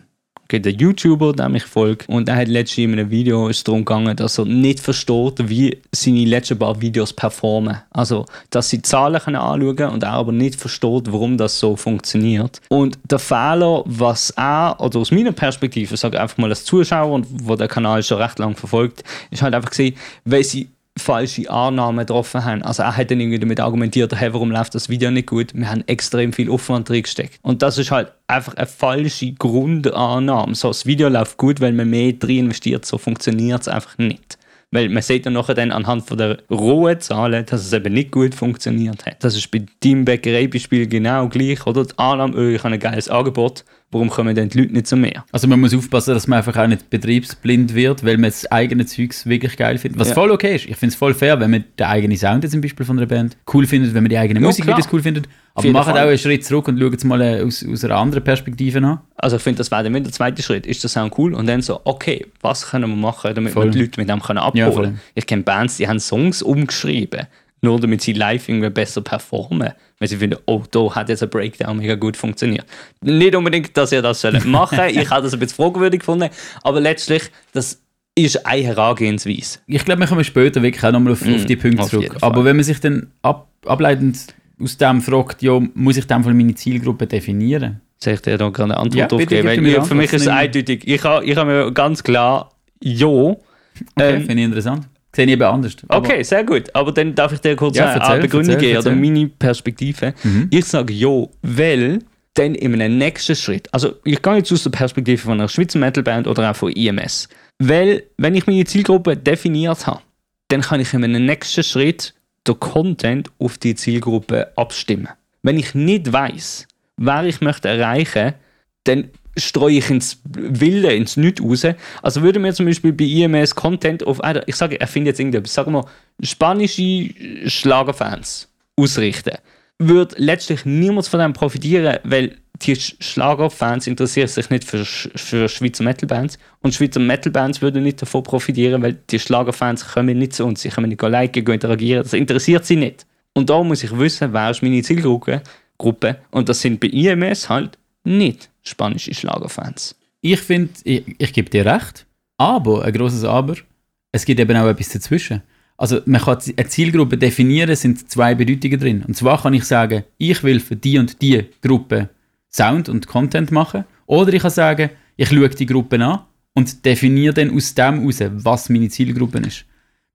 gibt einen YouTuber, der mich folgt, und der hat letztens in einem Video ist darum gegangen, dass er nicht versteht, wie seine letzten paar Videos performen. Also, dass sie Zahlen können anschauen und er aber nicht versteht, warum das so funktioniert. Und der Fehler, was er, oder aus meiner Perspektive, sage ich einfach mal als Zuschauer, und wo der Kanal schon recht lang verfolgt, ist halt einfach gesehen, weil sie falsche Annahmen getroffen haben. Also er hat dann irgendwie damit argumentiert, hey, warum läuft das Video nicht gut? Wir haben extrem viel Aufwand drin gesteckt. Und das ist halt einfach eine falsche Grundannahme. So, das Video läuft gut, weil man mehr drin investiert, so funktioniert es einfach nicht. Weil man sieht dann nachher dann anhand von der rohen Zahlen, dass es eben nicht gut funktioniert hat. Das ist bei deinem Bäckereibeispiel genau gleich, oder? Die Annahme, oh, ich habe ein geiles Angebot, warum kommen dann die Leute nicht zu mir? Also man muss aufpassen, dass man einfach auch nicht betriebsblind wird, weil man das eigene Zeugs wirklich geil findet. Was Ja. voll okay ist. Ich finde es voll fair, wenn man den eigenen Sound jetzt zum Beispiel von einer Band cool findet, wenn man die eigenen Ja, Musikvideos klar. cool findet. Aber macht auch einen Schritt zurück und schaut es mal äh, aus, aus einer anderen Perspektive an. Also ich finde, das wäre dann wieder der zweite Schritt. Ist der Sound cool? Und dann so, okay, was können wir machen, damit Voll. wir die Leute mit dem können Ja, abholen. Ich kenne Bands, die haben Songs umgeschrieben, nur damit sie live irgendwie besser performen. Weil sie finden, oh, da hat jetzt ein Breakdown mega gut funktioniert. Nicht unbedingt, dass ihr das sollt [laughs] machen Ich habe das ein bisschen fragwürdig gefunden. Aber letztlich, das ist eine Herangehensweise. Ich glaube, wir kommen später wirklich auch nochmal auf, Mm, auf die Punkte auf zurück. Aber wenn man sich dann ab, ableitend aus dem fragt, ja, muss ich dann meine Zielgruppe definieren? Soll ich dir da gerade eine Ja, Antwort bitte, aufgeben? Weil mir ja, für mich ist es eindeutig. Ich habe ich hab mir ganz klar Ja. Okay, Ähm, finde ich interessant. Sehe ich eben anders. Aber- Okay, sehr gut. Aber dann darf ich dir kurz Ja, eine erzähl, Begründung erzähl, geben oder meine Perspektive. Ich sage ja, weil dann in einem nächsten Schritt, also ich gehe jetzt aus der Perspektive von einer Schweizer Metalband oder auch von IMS, weil wenn ich meine Zielgruppe definiert habe, dann kann ich in einem nächsten Schritt den Content auf die Zielgruppe abstimmen. Wenn ich nicht weiß, wer ich möchte erreichen, dann streue ich ins Wilde, ins Nichts raus. Also würde mir zum Beispiel bei IMS Content auf, einer- ich sage, er findet jetzt irgendetwas, sagen wir, spanische Schlagerfans ausrichten, würde letztlich niemand von dem profitieren, weil die Sch- Schlagerfans interessieren sich nicht für, für Schweizer Metalbands. Und Schweizer Metalbands würden nicht davon profitieren, weil die Schlagerfans kommen nicht zu uns, sie können nicht liken, gehen interagieren, das interessiert sie nicht. Und da muss ich wissen, wer ist meine Zielgruppe Gruppe, und das sind bei IMS halt nicht spanische Schlagerfans. Ich finde, ich, ich gebe dir recht, aber, ein großes Aber, es gibt eben auch etwas dazwischen. Also man kann eine Zielgruppe definieren, sind zwei Bedeutungen drin. Und zwar kann ich sagen, ich will für die und die Gruppe Sound und Content machen. Oder ich kann sagen, ich schaue die Gruppe an und definiere dann aus dem heraus, was meine Zielgruppe ist.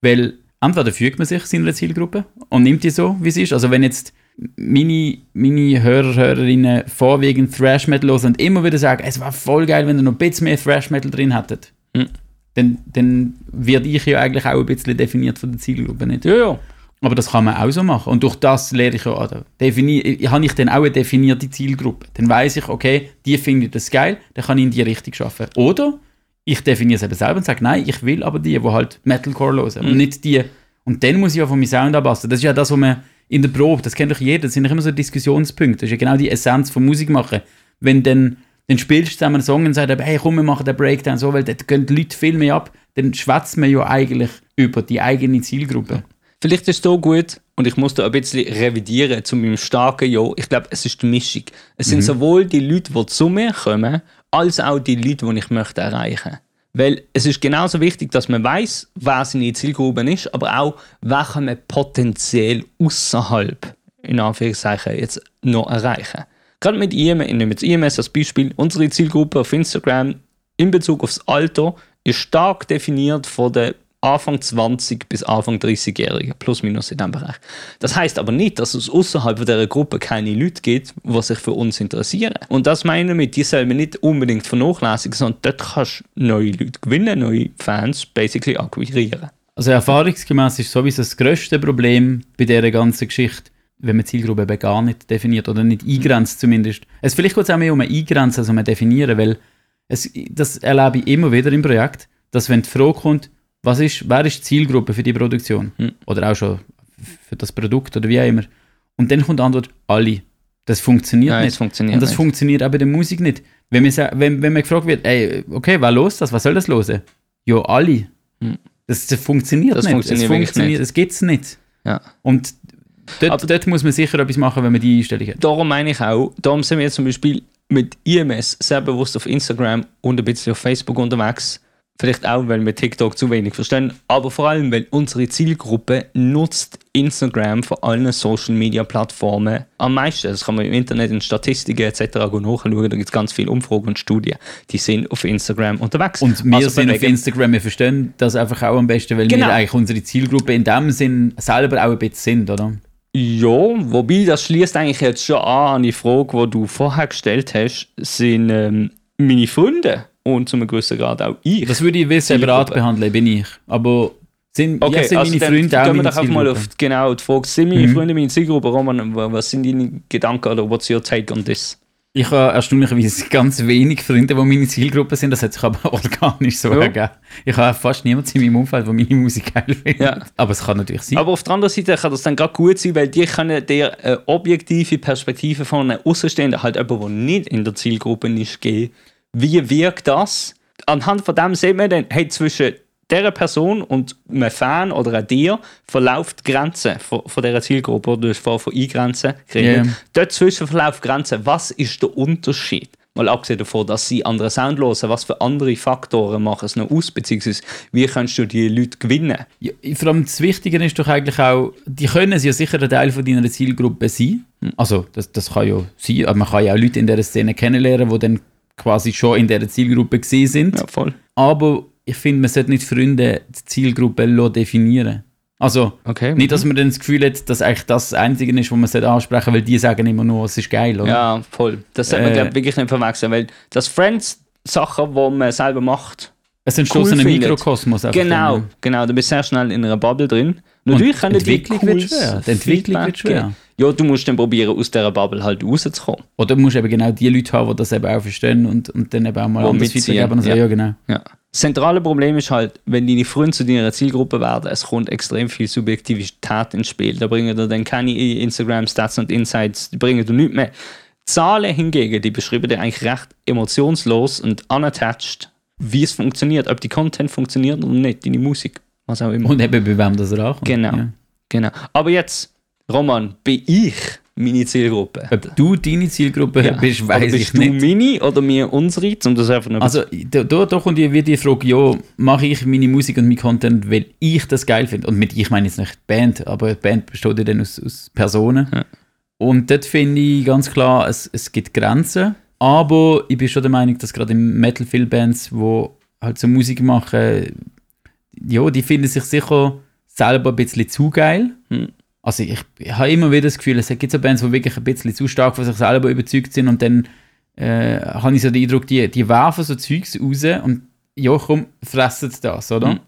Weil entweder fügt man sich seiner Zielgruppe und nimmt die so, wie sie ist. Also wenn jetzt meine, meine Hörer, Hörerinnen vorwiegend Thrash Metal hören und immer wieder sagen, es war voll geil, wenn ihr noch ein bisschen mehr Thrash Metal drin hättet, Mhm. dann, dann werde ich ja eigentlich auch ein bisschen definiert von der Zielgruppe, nicht? Ja, ja. Aber das kann man auch so machen. Und durch das lehre ich ja, oder defini habe ich dann auch eine definierte Zielgruppe. Dann weiß ich, okay, die finden das geil, dann kann ich in die Richtung schaffen. Oder ich definiere es eben selber und sage, nein, ich will aber die, die halt Metalcore hören. Und Mhm. nicht die. Und dann muss ich ja von meinem Sound anpassen. Das ist ja das, was man in der Probe, das kennt doch jeder, das sind doch immer so Diskussionspunkte. Das ist ja genau die Essenz von Musik machen. Wenn dann, dann spielst du zusammen einen Song und sagst, hey, komm, wir machen den Breakdown so, weil dort gehen die Leute viel mehr ab. Dann schwätzt man ja eigentlich über die eigene Zielgruppe. Vielleicht ist es hier gut und ich muss da ein bisschen revidieren zu meinem starken Ja. Ich glaube, es ist die Mischung. Es sind sowohl die Leute, die zu mir kommen, als auch die Leute, die ich möchte erreichen Weil es ist genauso wichtig, dass man weiß, wer seine Zielgruppe ist, aber auch, wer kann man potenziell außerhalb, in Anführungszeichen, jetzt noch erreichen. Gerade mit IMS, ich nehme jetzt IMS als Beispiel, unsere Zielgruppe auf Instagram in Bezug aufs Alter ist stark definiert von der Anfang 20 bis Anfang 30-Jährigen, plus minus in diesem Bereich. Das heißt aber nicht, dass es außerhalb dieser Gruppe keine Leute gibt, die sich für uns interessieren. Und das meine ich damit, die soll man nicht unbedingt vernachlässigen, sondern dort kannst du neue Leute gewinnen, neue Fans basically akquirieren. Also erfahrungsgemäß ist sowieso das grösste Problem bei dieser ganzen Geschichte, wenn man Zielgruppe eben gar nicht definiert oder nicht eingrenzt zumindest. Es vielleicht geht es auch mehr um ein Eingrenzen als um ein Definieren, weil es, das erlebe ich immer wieder im Projekt, dass wenn die Frage kommt, was ist, wer ist die Zielgruppe für die Produktion? Hm. Oder auch schon für das Produkt oder wie auch immer. Und dann kommt die Antwort, alle. Das funktioniert Nein, nicht. es funktioniert Und das nicht. funktioniert auch bei der Musik nicht. Wenn man, wenn, wenn man gefragt wird, ey, okay, wer los das? Was soll das losen? Ja, alle. Hm. Das, das funktioniert Das nicht. funktioniert es wirklich funktioniert, nicht. es geht's nicht. Ja. Und dort, Aber- dort muss man sicher etwas machen, wenn man die Einstellung hat. Darum meine ich auch, darum sind wir jetzt zum Beispiel mit IMS sehr bewusst auf Instagram und ein bisschen auf Facebook unterwegs. Vielleicht auch, weil wir TikTok zu wenig verstehen, aber vor allem, weil unsere Zielgruppe nutzt Instagram von allen Social Media Plattformen am meisten. Das kann man im Internet in Statistiken etc. nachschauen. Da gibt es ganz viele Umfragen und Studien, die sind auf Instagram unterwegs. Und wir Also sind auf Instagram, wir verstehen das einfach auch am besten, weil Genau. wir eigentlich unsere Zielgruppe in dem Sinn selber auch ein bisschen sind, oder? Ja, wobei das schließt eigentlich jetzt schon an an die Frage, die du vorher gestellt hast, sind ähm, meine Freunde und zu einem gewissen Grad auch ich. Das würde ich wie separat behandeln, bin ich. Aber sind, Okay, ja, sind also meine dann Freunde auch meine doch einfach mal auf genau die Frage, sind meine Mhm. Freunde meine Zielgruppe? Roman, wa- was sind deine Gedanken oder what's your take on this? Ich habe erstaunlicherweise ganz wenig Freunde, die meine Zielgruppe sind. Das hat sich aber [laughs] organisch so Ja. ergeben. Ich habe fast niemanden in meinem Umfeld, der meine Musik geil findet. Ja. Aber es kann natürlich sein. Aber auf der anderen Seite kann das dann gerade gut sein, weil die können dir eine objektive Perspektive von einem Außenstehenden, halt jemand, der nicht in der Zielgruppe ist, geben. Wie wirkt das? Anhand von dem sieht man dann, hey, zwischen dieser Person und einem Fan oder auch dir verläuft die Grenze von, von dieser Zielgruppe. Du hast vorhin von Eingrenzen geredet. Ja. Dazwischen verläuft die Grenze. Was ist der Unterschied? Mal abgesehen davon, dass sie andere Sound hören, was für andere Faktoren machen es noch aus, beziehungsweise wie kannst du die Leute gewinnen? Ja, vor allem das Wichtige ist doch eigentlich auch, die können ja sicher ein Teil von deiner Zielgruppe sein. Hm. Also, das, das kann ja sein. Aber man kann ja auch Leute in dieser Szene kennenlernen, die dann quasi schon in dieser Zielgruppe gesehen sind. Ja, voll. Aber ich finde, man sollte nicht Freunde die Zielgruppe definieren. Also, Okay. nicht, dass man dann das Gefühl hat, dass eigentlich das das Einzige ist, was man ansprechen sollte, weil die sagen immer nur, es ist geil, oder? Ja, voll. Das sollte man Äh. wirklich nicht verwechseln, weil das Friends-Sachen, die man selber macht, Es entsteht cool so ein. Mikrokosmos. genau, dann, genau, du bist sehr schnell in einer Bubble drin. Natürlich können die Entwicklung wird schwer. Die Entwicklung wird schwer. Ja, du musst dann probieren, aus dieser Bubble halt rauszukommen. Oder du musst eben genau die Leute haben, die das eben auch verstehen und, und dann eben auch mal mitziehen, Feedback geben ja. ja genau. Ja. Das zentrale Problem ist halt, wenn deine Freunde zu deiner Zielgruppe werden, es kommt extrem viel Subjektivität ins Spiel. Da bringen dir dann keine Instagram-Stats und Insights, die bringen dir nichts mehr. Zahlen hingegen, die beschreiben dir eigentlich recht emotionslos und unattached, wie es funktioniert, ob die Content funktioniert oder nicht, deine Musik, was auch immer. Und eben bei wem das rankommt. Genau. Ja. Genau. Aber jetzt, Roman, bin ich meine Zielgruppe? Ob du deine Zielgruppe Ja. bist, weiß bist ich du nicht. meine oder mir unsere, um das einfach Also, da, da, da kommt ja wieder die Frage, ja, mache ich meine Musik und mein Content, weil ich das geil finde? Und mit ich meine jetzt nicht die Band, aber die Band besteht ja dann aus, aus Personen. Ja. Und dort finde ich ganz klar, es, es gibt Grenzen. Aber ich bin schon der Meinung, dass gerade im Metal viele Bands, die halt so Musik machen, ja, die finden sich sicher selber ein bisschen zu geil. Hm. Also ich, ich habe immer wieder das Gefühl, es gibt so Bands, die wirklich ein bisschen zu stark von sich selber überzeugt sind und dann äh, habe ich so den Eindruck, die, die werfen so Zeugs raus und ja komm, fressen das, oder? Mhm.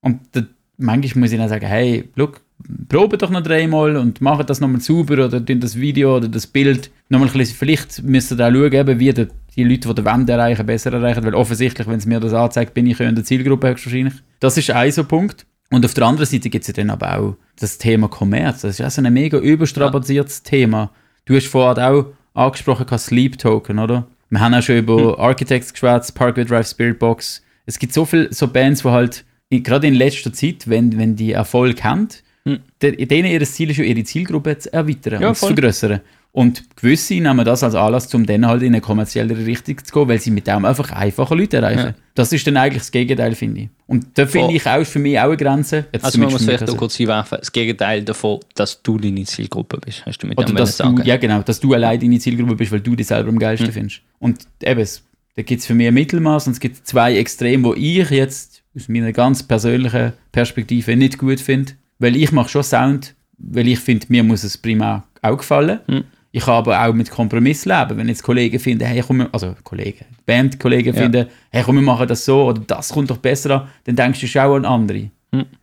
Und da, manchmal muss ich dann sagen, hey, look, probe doch noch dreimal und mache das nochmal sauber oder tun das Video oder das Bild nochmal ein bisschen, vielleicht müsst ihr auch schauen, eben, wie die, die Leute, die den Wand erreichen, besser erreichen, weil offensichtlich, wenn es mir das anzeigt, bin ich ja in der Zielgruppe höchstwahrscheinlich. Das ist ein so Punkt. Und auf der anderen Seite gibt es ja dann aber auch das Thema Kommerz. Das ist auch so ein mega überstrapaziertes Thema. Du hast vorher auch angesprochen, kein Sleep Token, oder? Wir haben auch schon über Architects geschwätzt, Parkway Drive, Spirit Box. Es gibt so viele so Bands, die halt, gerade in letzter Zeit, wenn, wenn die Erfolg haben, Hm. denen ihr Ziel ist ja, ihre Zielgruppe zu erweitern Ja, und zu voll. vergrößern. Und gewisse nehmen das als Anlass, um dann halt in eine kommerziellere Richtung zu gehen, weil sie mit dem einfach einfacher Leute erreichen. Ja. Das ist dann eigentlich das Gegenteil, finde ich. Und da finde Voll. ich auch für mich auch eine Grenze. Jetzt Also man muss vielleicht auch kurz einwerfen, das Gegenteil davon, dass du deine Zielgruppe bist, hast du mit Oder dem dass du, ja genau, dass du allein deine Zielgruppe bist, weil du dich selber am Hm. geilsten findest. Und eben, da gibt es für mich ein Mittelmaß und es gibt zwei Extreme, wo ich jetzt aus meiner ganz persönlichen Perspektive nicht gut finde. Weil ich mache schon Sound, weil ich finde, mir muss es primär auch gefallen. Hm. Ich kann aber auch mit Kompromiss leben. Wenn jetzt Kollegen finden, hey, komm, also Kollegen, Bandkollegen Ja. finden, hey, komm, wir machen das so oder das kommt doch besser an, dann denkst du schon auch an andere.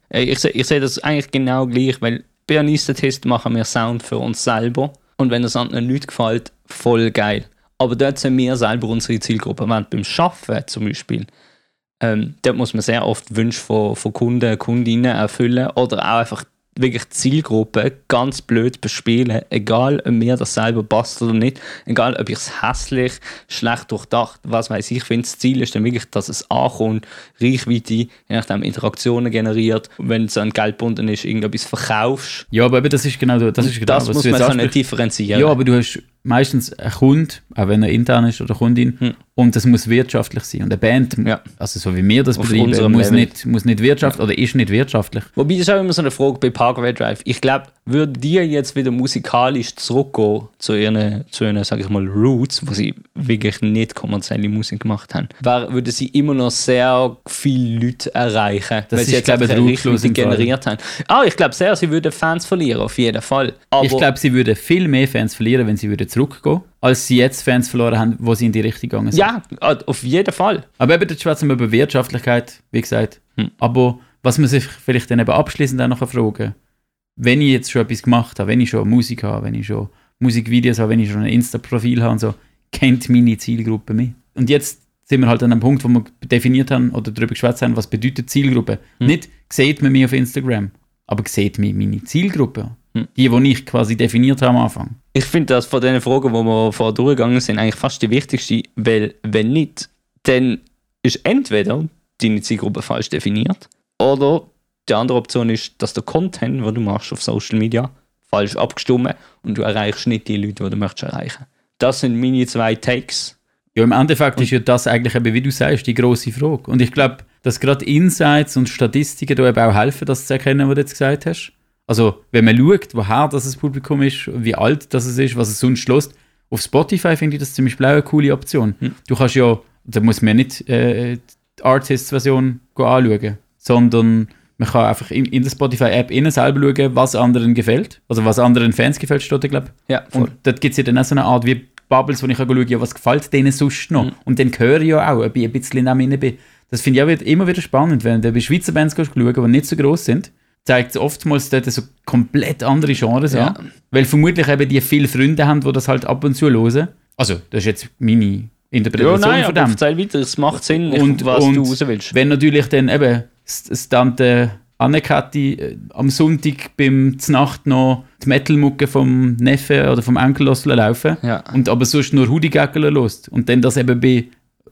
Äh, Ich, seh- ich sehe das eigentlich genau gleich, weil bei Anistatist machen wir Sound für uns selber und wenn das anderen nicht gefällt, voll geil. Aber dort sind wir selber unsere Zielgruppe. Während beim Schaffen zum Beispiel, ähm, dort muss man sehr oft Wünsche von, von Kunden, Kundinnen erfüllen oder auch einfach wirklich Zielgruppe ganz blöd bespielen, egal ob mir das selber passt oder nicht, egal ob ich es hässlich, schlecht durchdacht, was weiß ich, finde das Ziel ist dann wirklich, dass es ankommt, Reichweite, je nachdem Interaktionen generiert, wenn es an Geld gebunden ist, irgendetwas verkaufst, Ja, aber eben, das ist genau das, ist genau, das was muss man können ansprichst. differenzieren. Ja, aber du hast meistens einen Kunden, auch wenn er intern ist oder Kundin, Hm. Und das muss wirtschaftlich sein. Und eine Band, Ja. also so wie wir das Auf betreiben, muss Level. nicht, muss nicht wirtschaftlich oder ist nicht wirtschaftlich. Wobei, das ist auch immer so eine Frage bei Parkway Drive. Ich glaube, würden die jetzt wieder musikalisch zurückgehen zu ihren, zu ihren sag ich mal, Roots, wo sie wirklich nicht kommerzielle Musik gemacht haben, wär, würden sie immer noch sehr viele Leute erreichen, Das weil sie ist, jetzt glaube ich, Fall. generiert haben. Ah, ich glaube sehr, sie würden Fans verlieren, auf jeden Fall. Aber ich glaube, sie würden viel mehr Fans verlieren, wenn sie würden zurückgehen, als sie jetzt Fans verloren haben, wo sie in die Richtung gegangen sind. ja, ah, auf jeden Fall. Aber eben, jetzt schwätzen wir über Wirtschaftlichkeit, wie gesagt. Hm. Aber was man sich vielleicht dann eben abschließend auch noch fragen wenn ich jetzt schon etwas gemacht habe, wenn ich schon Musik habe, wenn ich schon Musikvideos habe, wenn ich schon ein Insta-Profil habe und so, kennt meine Zielgruppe mich. Und jetzt sind wir halt an einem Punkt, wo wir definiert haben oder darüber geschwätzt haben, was bedeutet Zielgruppe. Hm. Nicht, sieht man mich auf Instagram, aber sieht mich meine Zielgruppe. Hm. Die, die ich quasi definiert habe am Anfang. Ich finde das von den Fragen, wo wir vorher durchgegangen sind, eigentlich fast die wichtigste, weil wenn nicht, dann ist entweder deine Zielgruppe falsch definiert oder die andere Option ist, dass der Content, den du machst auf Social Media, falsch abgestimmt und du erreichst nicht die Leute, die du möchtest erreichen. Das sind meine zwei Takes. Ja, im Endeffekt ist ja das eigentlich eben, wie du sagst, die große Frage. Und ich glaube, dass gerade Insights und Statistiken da eben auch helfen, das zu erkennen, was du jetzt gesagt hast. Also, wenn man schaut, woher das das Publikum ist, wie alt das es ist, was es sonst lässt. Auf Spotify finde ich das Beispiel auch eine coole Option. Hm. Du kannst ja, da muss man nicht äh, die Artist-Version go anschauen, sondern man kann einfach in, in der Spotify-App innen selber schauen, was anderen gefällt. Also, was anderen Fans gefällt, steht da, glaube ich. Ja, Und dort gibt es ja dann auch so eine Art wie Bubbles, wo ich kann schauen ja, was gefällt denen sonst noch. Mhm. Und dann höre ich ja auch, ob ich ein bisschen neben ihnen bin. Das finde ich auch immer wieder spannend, wenn du bei Schweizer Bands schauen, die nicht so groß sind, zeigt es oftmals dort so komplett andere Genres Ja. an. Weil vermutlich eben die viele Freunde haben, die das halt ab und zu hören. Also, das ist jetzt meine ja Interpretation nein, von dem. erzähl weiter, es macht Sinn, Und- was und du raus willst. Wenn natürlich dann eben Tante Annekatti äh, am Sonntag beim Znacht noch die Metal-Mucke vom Neffen oder vom Enkel laufen Ja. und aber sonst nur Hoodie-Gäckler lässt und dann das eben bei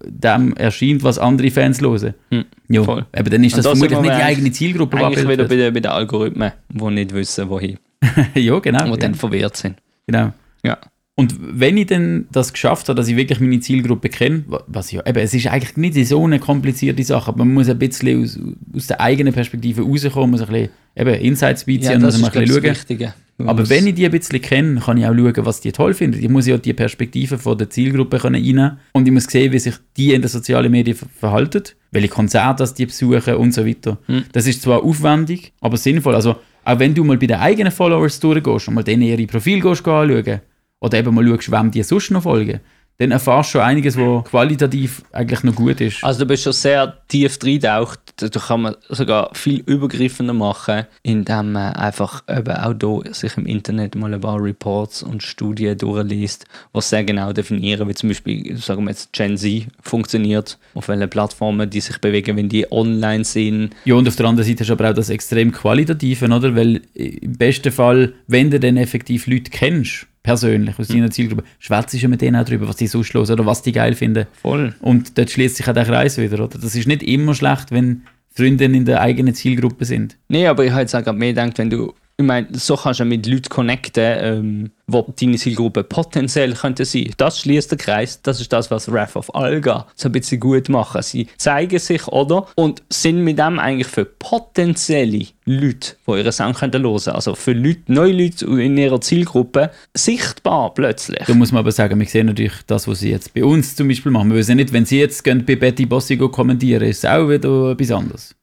dem erscheint, was andere Fans hören. Hm, Ja, voll. eben dann ist das da sind vermutlich nicht die eigene Zielgruppe, Eigentlich wieder bei, den- bei den Algorithmen, die nicht wissen, wohin. [laughs] Ja, genau. Die ja, dann verwirrt sind. genau. Ja. Und wenn ich dann das geschafft habe, dass ich wirklich meine Zielgruppe kenne, wa- was ja, eben, es ist eigentlich nicht so eine komplizierte Sache, aber man muss ein bisschen aus, aus der eigenen Perspektive rauskommen, muss ein bisschen eben Insights beiziehen, muss mal ein bisschen schauen. Wichtige. Aber wenn ich die ein bisschen kenne, kann ich auch schauen, was die toll finden. Ich muss ja die Perspektive von der Zielgruppe können reinnehmen und ich muss sehen, wie sich die in den sozialen Medien ver verhalten, welche Konzerte das die besuchen und so weiter. Hm. Das ist zwar aufwendig, aber sinnvoll. Also auch wenn du mal bei den eigenen Followers durchgehst und mal denen ihre Profil gehst, geh anschauen oder eben mal schaust, wem die sonst noch folgen, dann erfährst du schon einiges, was qualitativ eigentlich noch gut ist. Also du bist schon sehr tief reintaucht. Da kann man sogar viel übergriffender machen, indem man einfach eben auch da sich im Internet mal ein paar Reports und Studien durchliest, was sehr genau definieren, wie zum Beispiel, sagen wir jetzt, Gen Z funktioniert, auf welchen Plattformen die sich bewegen, wenn die online sind. Ja, und auf der anderen Seite ist aber auch das extrem Qualitative, oder? Weil im besten Fall, wenn du dann effektiv Leute kennst, persönlich aus deiner Zielgruppe, schwätzt du mit denen auch darüber, was die sonst los oder was die geil finden. Voll. Und dort schließt sich auch der Kreis wieder, oder? Das ist nicht immer schlecht, wenn Freundinnen in der eigenen Zielgruppe sind. Nee, aber ich habe jetzt auch gerade mehr gedacht, wenn du, ich meine, so kannst du mit Leuten connecten, ähm, wo deine Zielgruppe potenziell könnte sein. Das schließt den Kreis, das ist das, was Wrath of Alga so ein bisschen gut machen. Sie zeigen sich, oder? Und sind mit dem eigentlich für potenzielle Leute, die ihren Sound hören können, also für Leute, neue Leute in ihrer Zielgruppe, sichtbar plötzlich. Da muss man aber sagen, wir sehen natürlich das, was sie jetzt bei uns zum Beispiel machen. Wir wissen nicht, wenn sie jetzt gehen, bei Betty Bossi kommentieren, ist es auch wieder etwas anderes.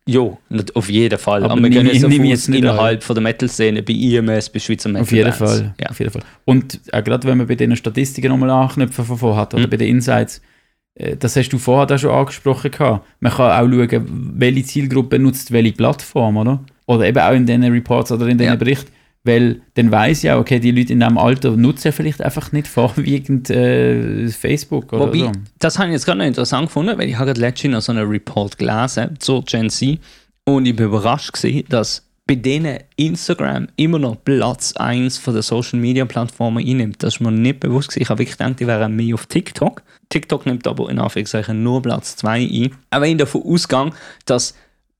Nicht- auf jeden Fall. Aber Aber, wir gehen jetzt auf jetzt innerhalb von der Metal-Szene, bei IMS, bei Schweizer metal Auf jeden Fall. Ja. Auf jeden Fall. Und auch gerade wenn man bei den Statistiken nochmal anknüpfen von hat, oder Mhm. bei den Insights, äh, das hast du vorher auch schon angesprochen. Gehabt. Man kann auch schauen, welche Zielgruppe nutzt welche Plattform, oder? Oder eben auch in diesen Reports oder in diesen Ja. Berichten. Weil dann weiß ja, okay, die Leute in diesem Alter nutzen vielleicht einfach nicht vorwiegend äh, Facebook oder Wobei, so. das habe ich jetzt gerade noch interessant gefunden, weil ich habe gerade letztens noch so einen Report gelesen zur Gen Z und ich bin überrascht gewesen, dass bei denen Instagram immer noch Platz 1 von den Social Media Plattformen einnimmt. Das ist mir nicht bewusst gewesen. Ich habe wirklich gedacht, die wären mehr auf TikTok. TikTok nimmt aber in Anführungszeichen nur Platz 2 ein. Aber ich davon ausgegangen, dass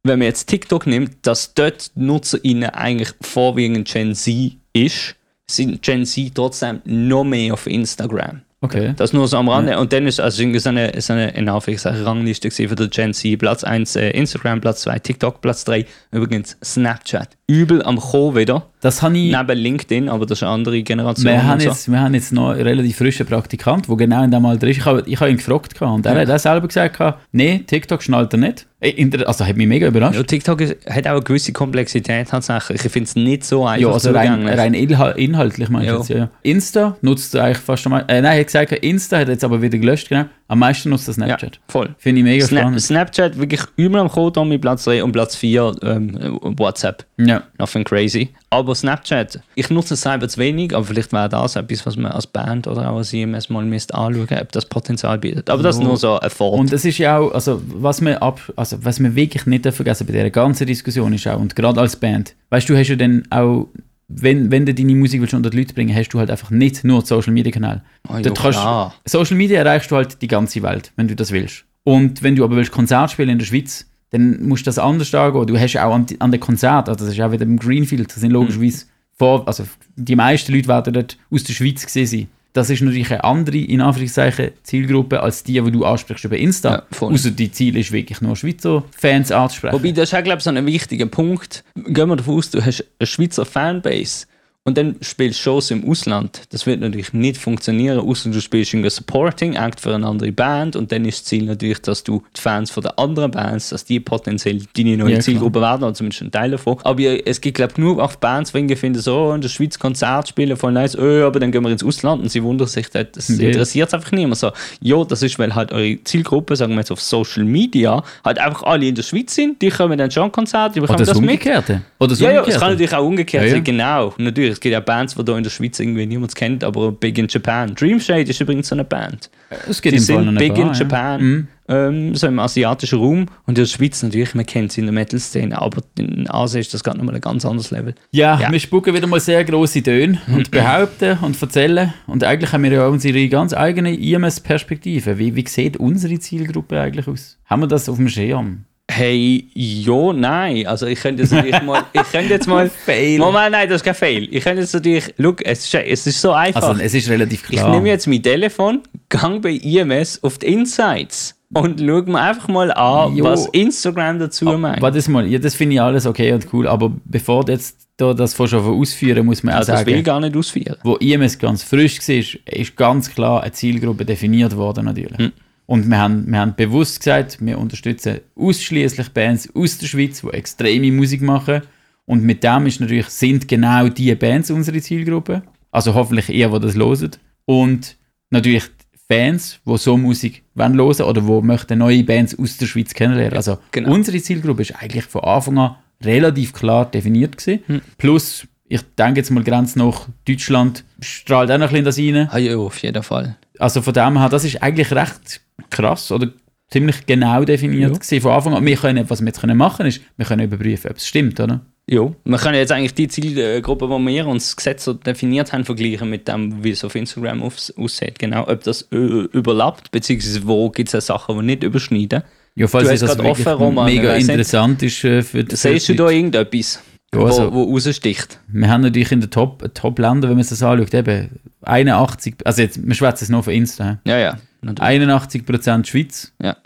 wenn man jetzt TikTok nimmt, dass dort NutzerInnen eigentlich vorwiegend Gen Z ist, sind Gen Z trotzdem noch mehr auf Instagram. Okay. Das nur so am Rande. Und dann ist also so eine, so eine in Anführungszeichen Rangliste für der Gen Z. Platz 1 äh, Instagram, Platz 2 TikTok, Platz 3 übrigens Snapchat. Übel am Kommen wieder. Das habe ich. Neben LinkedIn, aber das ist eine andere Generation. Wir haben, so. jetzt, wir haben jetzt noch einen relativ frischen Praktikant, der genau in dem Alter ist. Ich habe, ich habe ihn gefragt und er Ja. hat auch selber gesagt, nee, TikTok schnallt er nicht. Äh, Also hat mich mega überrascht. Ja, TikTok ist, hat auch eine gewisse Komplexität tatsächlich. Ich finde es nicht so einfach Ja, also rein, rein inhal- inhaltlich meinst du Ja. jetzt, ja, ja. Insta nutzt eigentlich fast am meisten. Äh, nein, hat gesagt, Insta hat jetzt aber wieder gelöscht, genau. Am meisten nutzt er ja, Snapchat. voll. Finde ich mega Snap, spannend. Snapchat wirklich übel am da mit Platz 3 und Platz 4 ähm, WhatsApp. Ja. Nothing crazy. Aber Snapchat, ich nutze es selber zu wenig, aber vielleicht wäre das etwas, was man als Band oder auch als IMS mal müsste anschauen, ob das Potenzial bietet. Aber das ist nur so ein Thought. Und es ist ja auch, also was wir ab, also was wir wirklich nicht vergessen bei dieser ganzen Diskussion ist auch, und gerade als Band, weißt du, du hast ja dann auch, wenn, wenn du deine Musik willst unter die Leute bringen, hast du halt einfach nicht nur Social Media Kanäle. Oh, Dort kannst-. Social Media erreichst du halt die ganze Welt, wenn du das willst. Und wenn du aber willst Konzert spielen in der Schweiz, dann musst du das anders angehen. Du hast ja auch an, an den Konzert, also das ist auch wieder im Greenfield, das sind logischerweise vor, also die meisten Leute werden dort aus der Schweiz gesehen sein. Das ist natürlich eine andere, in Anführungszeichen, Zielgruppe als die, die du ansprichst über Insta. Ja. Außer die Ziel ist wirklich nur Schweizer Fans anzusprechen. Wobei, das ist auch, glaube ich, so ein wichtiger Punkt. Gehen wir davon aus, du hast eine Schweizer Fanbase und dann spielst du Shows im Ausland. Das wird natürlich nicht funktionieren, außer du spielst einen Supporting Act für eine andere Band und dann ist das Ziel natürlich, dass du die Fans von den anderen Bands, dass die potenziell deine neue Ja, klar. Zielgruppe werden, oder zumindest ein Teil davon. Aber es gibt, glaube ich, genug auch Bands, die finden, so in der Schweiz Konzert spielen, voll nice, öh, aber dann gehen wir ins Ausland und sie wundern sich, das Ja. interessiert einfach niemand. So, ja, das ist, weil halt eure Zielgruppe, sagen wir jetzt auf Social Media, halt einfach alle in der Schweiz sind, die kommen dann schon Konzerte, die bekommen Oder das das mit. Umgekehrte. Oder das Ja, ja, es Umgekehrte. kann natürlich auch umgekehrt ja. sein, genau. Natürlich, es gibt ja Bands, die hier in der Schweiz irgendwie niemand kennt, aber Big in Japan. Dream Shade ist übrigens so eine Band. Es geht Die sind big paar, in ja. Japan, Mhm. ähm, so im asiatischen Raum. Und in der Schweiz natürlich, man kennt sie in der Metal-Szene, aber in Asien ist das gerade nochmal ein ganz anderes Level. Ja, Ja. wir spucken wieder mal sehr grosse Töne und [clears throat] behaupten und erzählen. Und eigentlich haben wir ja unsere ganz eigene IMS-Perspektive. Wie, wie sieht unsere Zielgruppe eigentlich aus? Haben wir das auf dem Schirm? Hey, ja, nein. Also ich könnte jetzt natürlich mal, [laughs] ich könnte jetzt mal, Fail. Moment, nein, das ist kein Fail. Ich könnte jetzt natürlich, look, es ist, es ist so einfach. Also, es ist relativ Ich klar. nehme jetzt mein Telefon, gang bei IMS auf die Insights und schau mir einfach mal an, Jo. was Instagram dazu meint. Warte mal, ja, das finde ich alles okay und cool, aber bevor du jetzt da das von schon ausführen, muss man auch Also das will ich sagen, gar nicht ausführen. wo IMS ganz frisch war, ist ganz klar eine Zielgruppe definiert worden natürlich. Hm. Und wir haben, wir haben bewusst gesagt, wir unterstützen ausschließlich Bands aus der Schweiz, die extreme Musik machen. Und mit dem ist natürlich, sind genau die Bands unsere Zielgruppe. Also hoffentlich ihr, die das loset. Und natürlich Fans, die so Musik wollen hören oder die möchten neue Bands aus der Schweiz kennenlernen. Also genau. unsere Zielgruppe ist eigentlich von Anfang an relativ klar definiert gewesen. Hm. Plus, ich denke jetzt mal Grenz nach Deutschland strahlt auch noch ein bisschen das rein. Ah, ja, auf jeden Fall. Also von dem her, das ist eigentlich recht krass oder ziemlich genau definiert Ja. von Anfang an. Wir können, was wir jetzt können machen ist, wir können überprüfen, ob es stimmt, oder? Ja, wir können jetzt eigentlich die Zielgruppe, die wir uns das Gesetz so definiert haben, vergleichen mit dem, wie es auf Instagram aus- aussieht. Genau, ob das überlappt, beziehungsweise wo gibt es Sachen, die nicht überschneiden. Ja, falls es das wirklich offen, Roman, mega interessant ist äh, für die Siehst du da irgendetwas, Ja, also- wo, wo raussticht? Wir haben natürlich in den Top, Top-Ländern, wenn man sich das anschaut, eben 81, also jetzt, wir schwätzen es noch von Insta, Ja, ja. natürlich. 81% Schweiz. Ja.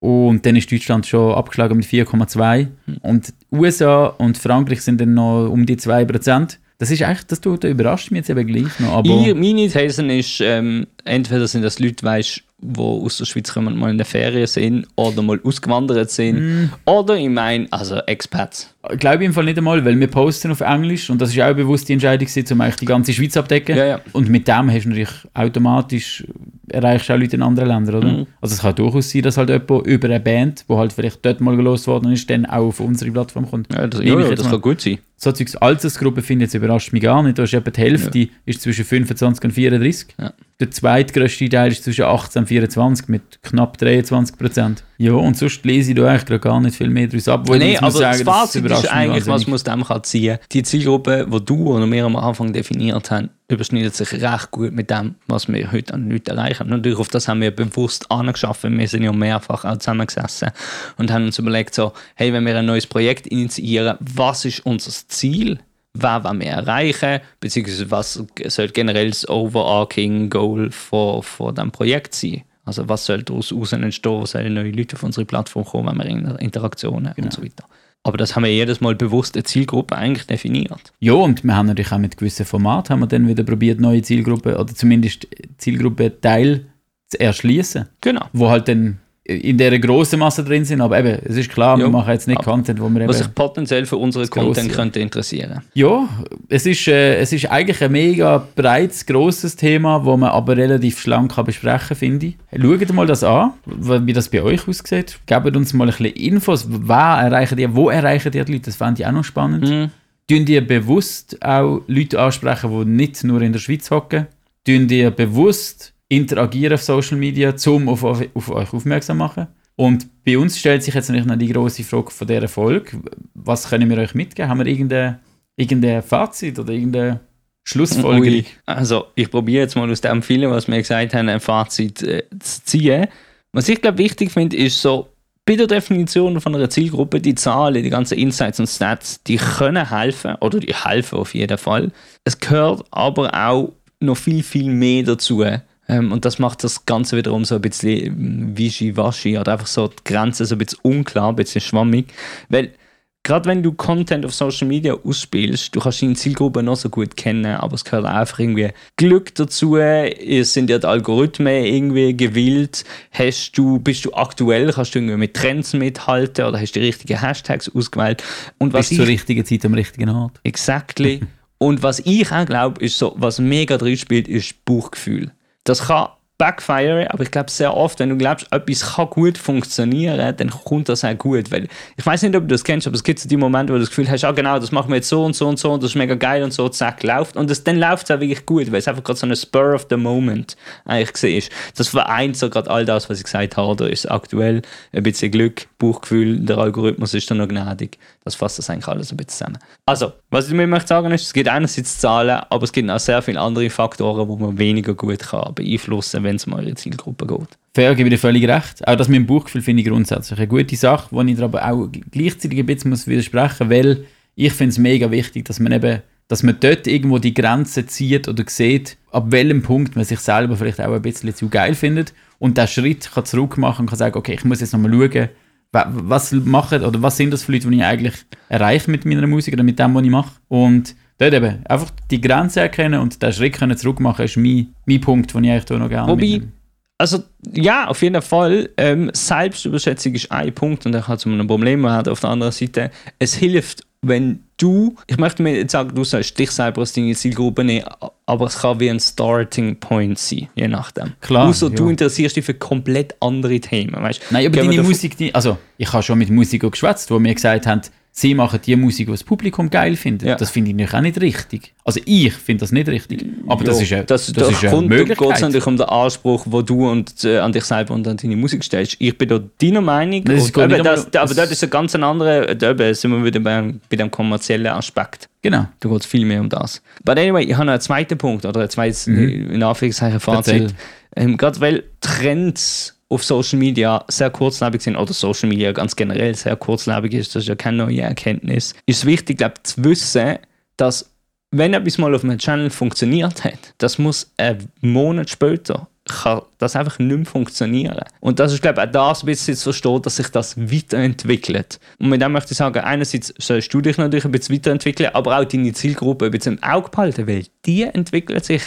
Und dann ist Deutschland schon abgeschlagen mit 4,2. Hm. Und USA und Frankreich sind dann noch um die 2%. Das ist eigentlich, das tut, überrascht mich jetzt eben gleich noch. Aber Ich, meine These ist, ähm, entweder sind das Leute, weißt, die aus der Schweiz kommen, mal in der Ferien sind oder mal ausgewandert sind. Hm. Oder ich meine, also Expats. Glaube ich im Fall nicht einmal, weil wir posten auf Englisch und das ist auch eine bewusste Entscheidung, gewesen, um eigentlich die ganze Schweiz abdecken. Ja, ja. Und mit dem hast du natürlich automatisch erreichst auch Leute in anderen Ländern, oder? Mhm. Also es kann durchaus sein, dass halt jemand über eine Band, wo halt vielleicht dort mal gelost worden ist, dann auch auf unsere Plattform kommt. Ja, das, ja, ja, jetzt das kann gut sein. So Zeugs Altersgruppe finde ich jetzt überrascht mich gar nicht. Da ist etwa die Hälfte ist zwischen 25 und 34. Ja. Der zweitgrößte Teil ist zwischen 18 und 24 mit knapp 23 Prozent. Ja, und sonst lese ich da eigentlich gar nicht viel mehr daraus ab. muss aber das sagen, das Fazit überrascht ist eigentlich, was man aus dem kann ziehen Die Zielgruppe, die du oder wir am Anfang definiert haben, überschneidet sich recht gut mit dem, was wir heute an Leuten erreichen. Natürlich, auf das haben wir bewusst angeschaffen. Wir sind ja mehrfach auch zusammengesessen und haben uns überlegt, so, hey, wenn wir ein neues Projekt initiieren, was ist unser Ziel? Was wollen wir erreichen? Beziehungsweise was soll generell das overarching Goal von, von diesem Projekt sein? Also was soll daraus raus entstehen? Sollen neue Leute auf unsere Plattform kommen, wenn wir in Interaktionen und so weiter. Aber das haben wir jedes Mal bewusst eine Zielgruppe eigentlich definiert. Ja, und wir haben natürlich auch mit gewissen Formaten haben wir dann wieder probiert, neue Zielgruppen oder zumindest Zielgruppenteil zu erschließen, Genau. wo halt dann in der grossen Masse drin sind. Aber eben, es ist klar, wir Ja. machen jetzt nicht Aber Content, wo wir eben... Was sich potenziell für unseren Content könnte interessieren. Ja, es ist, äh, es ist eigentlich ein mega breites, grosses Thema, wo man aber relativ schlank kann besprechen finde ich. Schaut mal das an, wie das bei euch aussieht. Gebt uns mal ein bisschen Infos. Wer erreichen die, wo erreichen die Leute? Das fände ich auch noch spannend. Mhm. Tun die bewusst auch Leute ansprechen, die nicht nur in der Schweiz hocken? Tun die bewusst interagieren auf Social Media, um auf, auf, auf euch aufmerksam zu machen? Und bei uns stellt sich jetzt natürlich noch die große Frage von dieser Folge. Was können wir euch mitgeben? Haben wir irgendein, irgendein Fazit oder irgendeine Schlussfolgerung? Ui. Also, ich probiere jetzt mal aus dem vielen, was wir gesagt haben, ein Fazit äh, zu ziehen. Was ich glaube wichtig finde, ist so, bei der Definition von einer Zielgruppe, die Zahlen, die ganzen Insights und Stats, die können helfen, oder die helfen auf jeden Fall. Es gehört aber auch noch viel, viel mehr dazu. Ähm, und das macht das Ganze wiederum so ein bisschen ähm, wischiwaschi oder einfach so die Grenzen so ein bisschen unklar, ein bisschen schwammig. Weil gerade wenn du Content auf Social Media ausspielst, du kannst deine Zielgruppe noch so gut kennen, aber es gehört einfach irgendwie Glück dazu, es sind ja die Algorithmen irgendwie gewillt, hast du, bist du aktuell, kannst du irgendwie mit Trends mithalten oder hast die richtigen Hashtags ausgewählt. Und was Bis zur ich, richtigen Zeit am richtigen Ort. exactly, [laughs] und was ich auch glaube, ist so, was mega drin spielt, ist Bauchgefühl. Das kann backfire, aber ich glaube sehr oft, wenn du glaubst, etwas kann gut funktionieren, dann kommt das auch gut, weil ich weiß nicht, ob du das kennst, aber es gibt so die Momente, wo du das Gefühl hast, ah genau, das machen wir jetzt so und so und so und das ist mega geil und so, zack, läuft und das, dann läuft es auch wirklich gut, weil es einfach gerade so eine Spur of the Moment eigentlich gesehen ist. Das vereint so gerade all das, was ich gesagt habe, da ist aktuell ein bisschen Glück, Bauchgefühl, der Algorithmus ist dann noch gnädig. Das fasst das eigentlich alles ein bisschen zusammen. Also, was ich mir möchte sagen ist, es gibt einerseits Zahlen, aber es gibt auch sehr viele andere Faktoren, wo man weniger gut kann beeinflussen, wenn es um eure Zielgruppe geht. Fair, gebe ich dir völlig recht. Auch das mit dem Bauchgefühl finde ich grundsätzlich eine gute Sache, wo ich dir aber auch gleichzeitig ein bisschen muss widersprechen muss, weil ich finde es mega wichtig, dass man eben, dass man dort irgendwo die Grenze zieht oder sieht, ab welchem Punkt man sich selber vielleicht auch ein bisschen zu geil findet und den Schritt kann zurück machen und kann sagen, okay, ich muss jetzt nochmal schauen, was machen oder was sind das für Leute, die ich eigentlich erreiche mit meiner Musik oder mit dem, was ich mache. Und dort eben einfach die Grenze erkennen und den Schritt können zurück machen, ist mein, mein Punkt, den ich eigentlich noch gerne Wobei. Also, ja, auf jeden Fall. Ähm, Selbstüberschätzung ist ein Punkt und der kann zu einem Problem werden. Auf der anderen Seite, es hilft, wenn du, ich möchte mir jetzt sagen, du sollst dich selber als deine Zielgruppe nehmen, aber es kann wie ein Starting Point sein, je nachdem. Klar, Außer du ja. interessierst dich für komplett andere Themen, weißt Nein, aber Gehen deine Musik, die, also ich habe schon mit Musikern geschwätzt, wo mir gesagt haben, sie machen die Musik, die das Publikum geil findet. Ja. Das finde ich natürlich auch nicht richtig. Also ich finde das nicht richtig. Aber das Ja, ist, eine, das, das das ist eine kommt, geht Möglichkeit. natürlich um den Anspruch, den du und, äh, an dich selber und an deine Musik stellst. Ich bin da deiner Meinung. Das und eben, das, aber das- dort ist ein ganz anderer, da eben sind wir wieder beim, bei dem kommerziellen Aspekt. Genau. Da geht es viel mehr um das. But anyway, ich habe noch einen zweiten Punkt oder ein zweites, in Anführungszeichen, Fazit. Mhm. Ähm, Gerade weil Trends auf Social Media sehr kurzlebig sind oder Social Media ganz generell sehr kurzlebig ist, das ist ja keine neue Erkenntnis, ist wichtig, glaube zu wissen, dass wenn etwas mal auf einem Channel funktioniert hat, das muss einen Monat später kann das einfach nicht mehr funktionieren. Und das ist, glaube ich, auch das, ein bisschen zu verstehen, dass sich das weiterentwickelt. Und mit dem möchte ich sagen, einerseits sollst du dich natürlich ein bisschen weiterentwickeln, aber auch deine Zielgruppe ein bisschen im Auge behalten, weil die entwickelt sich,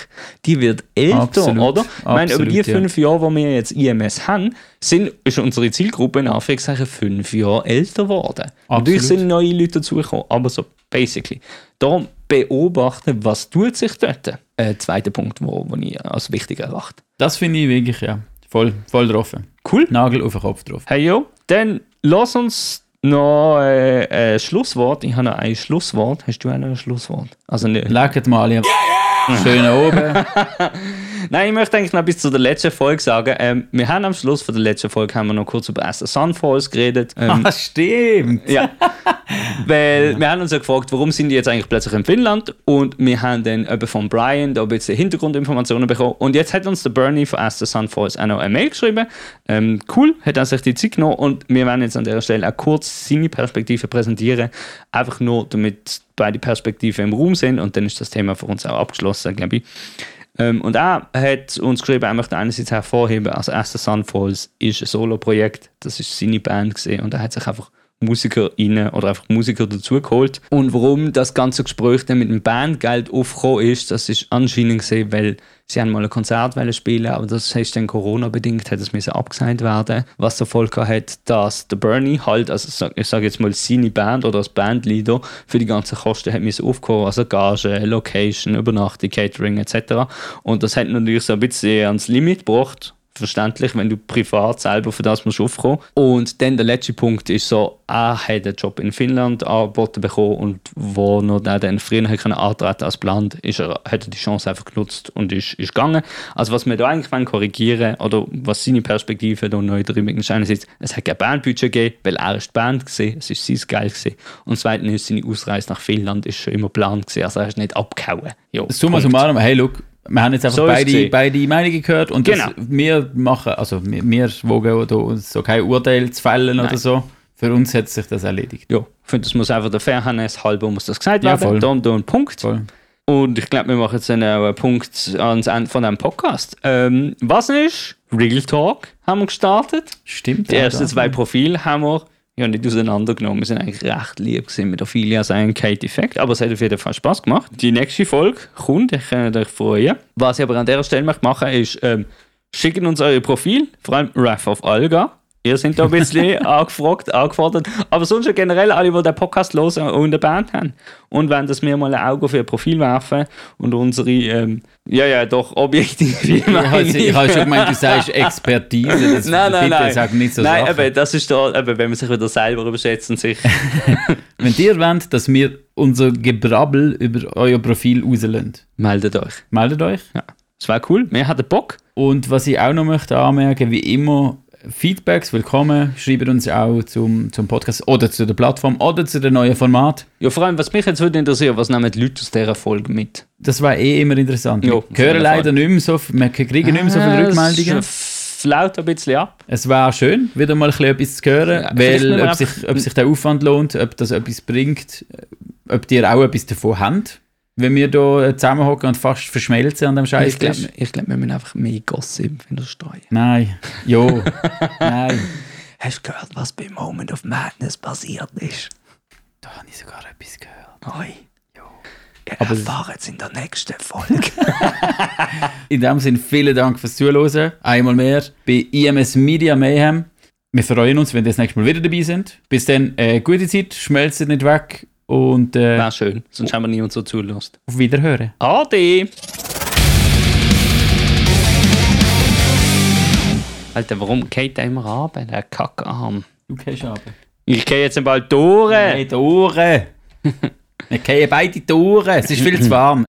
die wird älter, Absolut, oder? Ich meine, über die ja. fünf Jahre, wo wir jetzt IMS haben, sind, ist unsere Zielgruppe in Anführungszeichen fünf Jahre älter geworden. Natürlich Absolut. sind neue Leute dazugekommen, aber so basically. Darum beobachten, was tut sich dort. Äh, zweiter Punkt, wo, wo ich als wichtig erachte. Das finde ich wirklich, ja, voll, voll drauf. Cool. Nagel auf den Kopf drauf. Hey jo, dann lass uns noch äh, ein Schlusswort. Ich habe noch ein Schlusswort. Hast du auch noch ein Schlusswort? Also nicht. Legt mal alle schön oben. [laughs] Nein, ich möchte eigentlich noch bis zu der letzten Folge sagen. Ähm, wir haben am Schluss von der letzten Folge haben wir noch kurz über Aston Sunfalls geredet. Ähm, Ah, stimmt. Ja. [laughs] Weil wir haben uns ja gefragt, warum sind die jetzt eigentlich plötzlich in Finnland? Und wir haben dann eben von Brian da ein bisschen Hintergrundinformationen bekommen. Und jetzt hat uns der Bernie von Astor Sunfalls auch noch eine Mail geschrieben. Ähm, cool, hat er sich die Zeit genommen. Und wir werden jetzt an der Stelle auch kurz seine Perspektive präsentieren. Einfach nur, damit beide Perspektiven im Raum sind. Und dann ist das Thema für uns auch abgeschlossen, glaube ich. Ähm, und er hat uns geschrieben, er möchte einerseits hervorheben, also Astor Sunfalls ist ein Solo-Projekt, das ist seine Band gesehen und er hat sich einfach MusikerInnen oder einfach Musiker dazugeholt. Und warum das ganze Gespräch dann mit dem Bandgeld aufgekommen ist, das ist anscheinend gesehen, weil sie haben mal ein Konzert spielen, aber das heißt dann Corona-bedingt, hat es müssen abgesagt werden, was zur Folge hat, dass der Bernie halt, also ich sage jetzt mal seine Band oder als Bandleader für die ganzen Kosten hat müssen aufkommen, also Gage, Location, Übernachtung, Catering etc. Und das hat natürlich so ein bisschen ans Limit gebracht verständlich, wenn du privat selber für das musst aufkommen. Und dann der letzte Punkt ist so, er hat einen Job in Finnland angeboten bekommen und wo noch der dann früher hat können antreten als geplant, ist er, hat er die Chance einfach genutzt und ist, ist gegangen. Also was wir da eigentlich wollen korrigieren oder was seine Perspektive da neu drüber ist, einerseits, es hat kein Bandbudget gegeben, weil er ist die Band gesehen, es ist sein Geld gesehen. Und zweitens ist seine Ausreise nach Finnland ist schon immer geplant gewesen, also er ist nicht abgehauen. Ja, Summa summarum, hey, look, wir haben jetzt einfach So beide, beide Meinungen gehört und Genau. das, wir machen, also wir, wir wogen uns so kein Urteil zu fällen oder Nein. so. Für uns hat sich das erledigt. Ja, ich finde, das muss einfach der Fairness halber muss das gesagt Ja, werden. voll. Da ein Punkt. Voll. Und ich glaube, wir machen jetzt einen, äh, Punkt ans Ende von diesem Podcast. Ähm, was ist? Real Talk haben wir gestartet. Stimmt. Die ersten zwei Profile haben wir ja nicht auseinandergenommen. Wir sind eigentlich recht lieb gewesen mit Ophelia und Kate Effect, aber es hat auf jeden Fall Spaß gemacht. Die nächste Folge kommt, ich kann euch freuen. Was ich aber an dieser Stelle möchte machen ist, ähm, schicken uns euer Profil, vor allem Wrath of Alga. Ihr seid da ein bisschen [laughs] angefragt, angefordert. Aber sonst ja generell alle, die den Podcast hören und eine Band haben. Und wenn das mir mal ein Auge auf ihr Profil werfen und unsere, ähm, ja, ja, doch objektive Ich habe schon gemeint, du sagst [laughs] Expertise. Das, Nein, nein, bitte nein. sag nicht so Nein, eben, das ist da, eben, wenn man sich wieder selber überschätzt und sich. [laughs] Wenn ihr wollt, dass wir unser Gebrabbel über euer Profil rauslösen, meldet euch. meldet euch. Ja. Das wäre cool. Wir hatten Bock. Und was ich auch noch möchte anmerken, wie immer, Feedbacks willkommen. Schreibt uns auch zum, zum Podcast oder zu der Plattform oder zu dem neuen Format. Ja, vor allem, was mich jetzt würde interessieren, was nehmen die Leute aus dieser Folge mit? Das war eh immer interessant. Ja, wir hören leider nicht mehr so, wir kriegen nicht mehr so viele Ah, Rückmeldungen. Es flaut ein bisschen ab. Es wäre schön, wieder mal ein bisschen etwas zu hören, Ja, weil ob sich, ob sich der Aufwand lohnt, ob das etwas bringt, ob ihr auch etwas davon habt, wenn wir hier zusammenhocken und fast verschmelzen an dem Scheiß. Ich glaube, glaub, wir müssen einfach mehr Gossip wieder streuen. Nein, jo, [laughs] nein. Hast du gehört, was bei Moment of Madness passiert ist? Da habe ich sogar etwas gehört. Oi. Ihr Aber- erfahrt es in der nächsten Folge. [laughs] In dem Sinne, vielen Dank fürs Zuhören. Einmal mehr bei IMS Media Mayhem. Wir freuen uns, wenn ihr das nächste Mal wieder dabei sind. Bis dann, äh, gute Zeit, schmelzt nicht weg Und äh, Wäre schön, sonst haben wir niemand so zulässt. auf Wiederhören. Ade! Alter, warum geht der immer ab, der Kackarm? Du gehst aber. Ich gehe jetzt bald durch. Die Ohren! [laughs] Wir gehen beide Ohren. Es ist viel zu warm.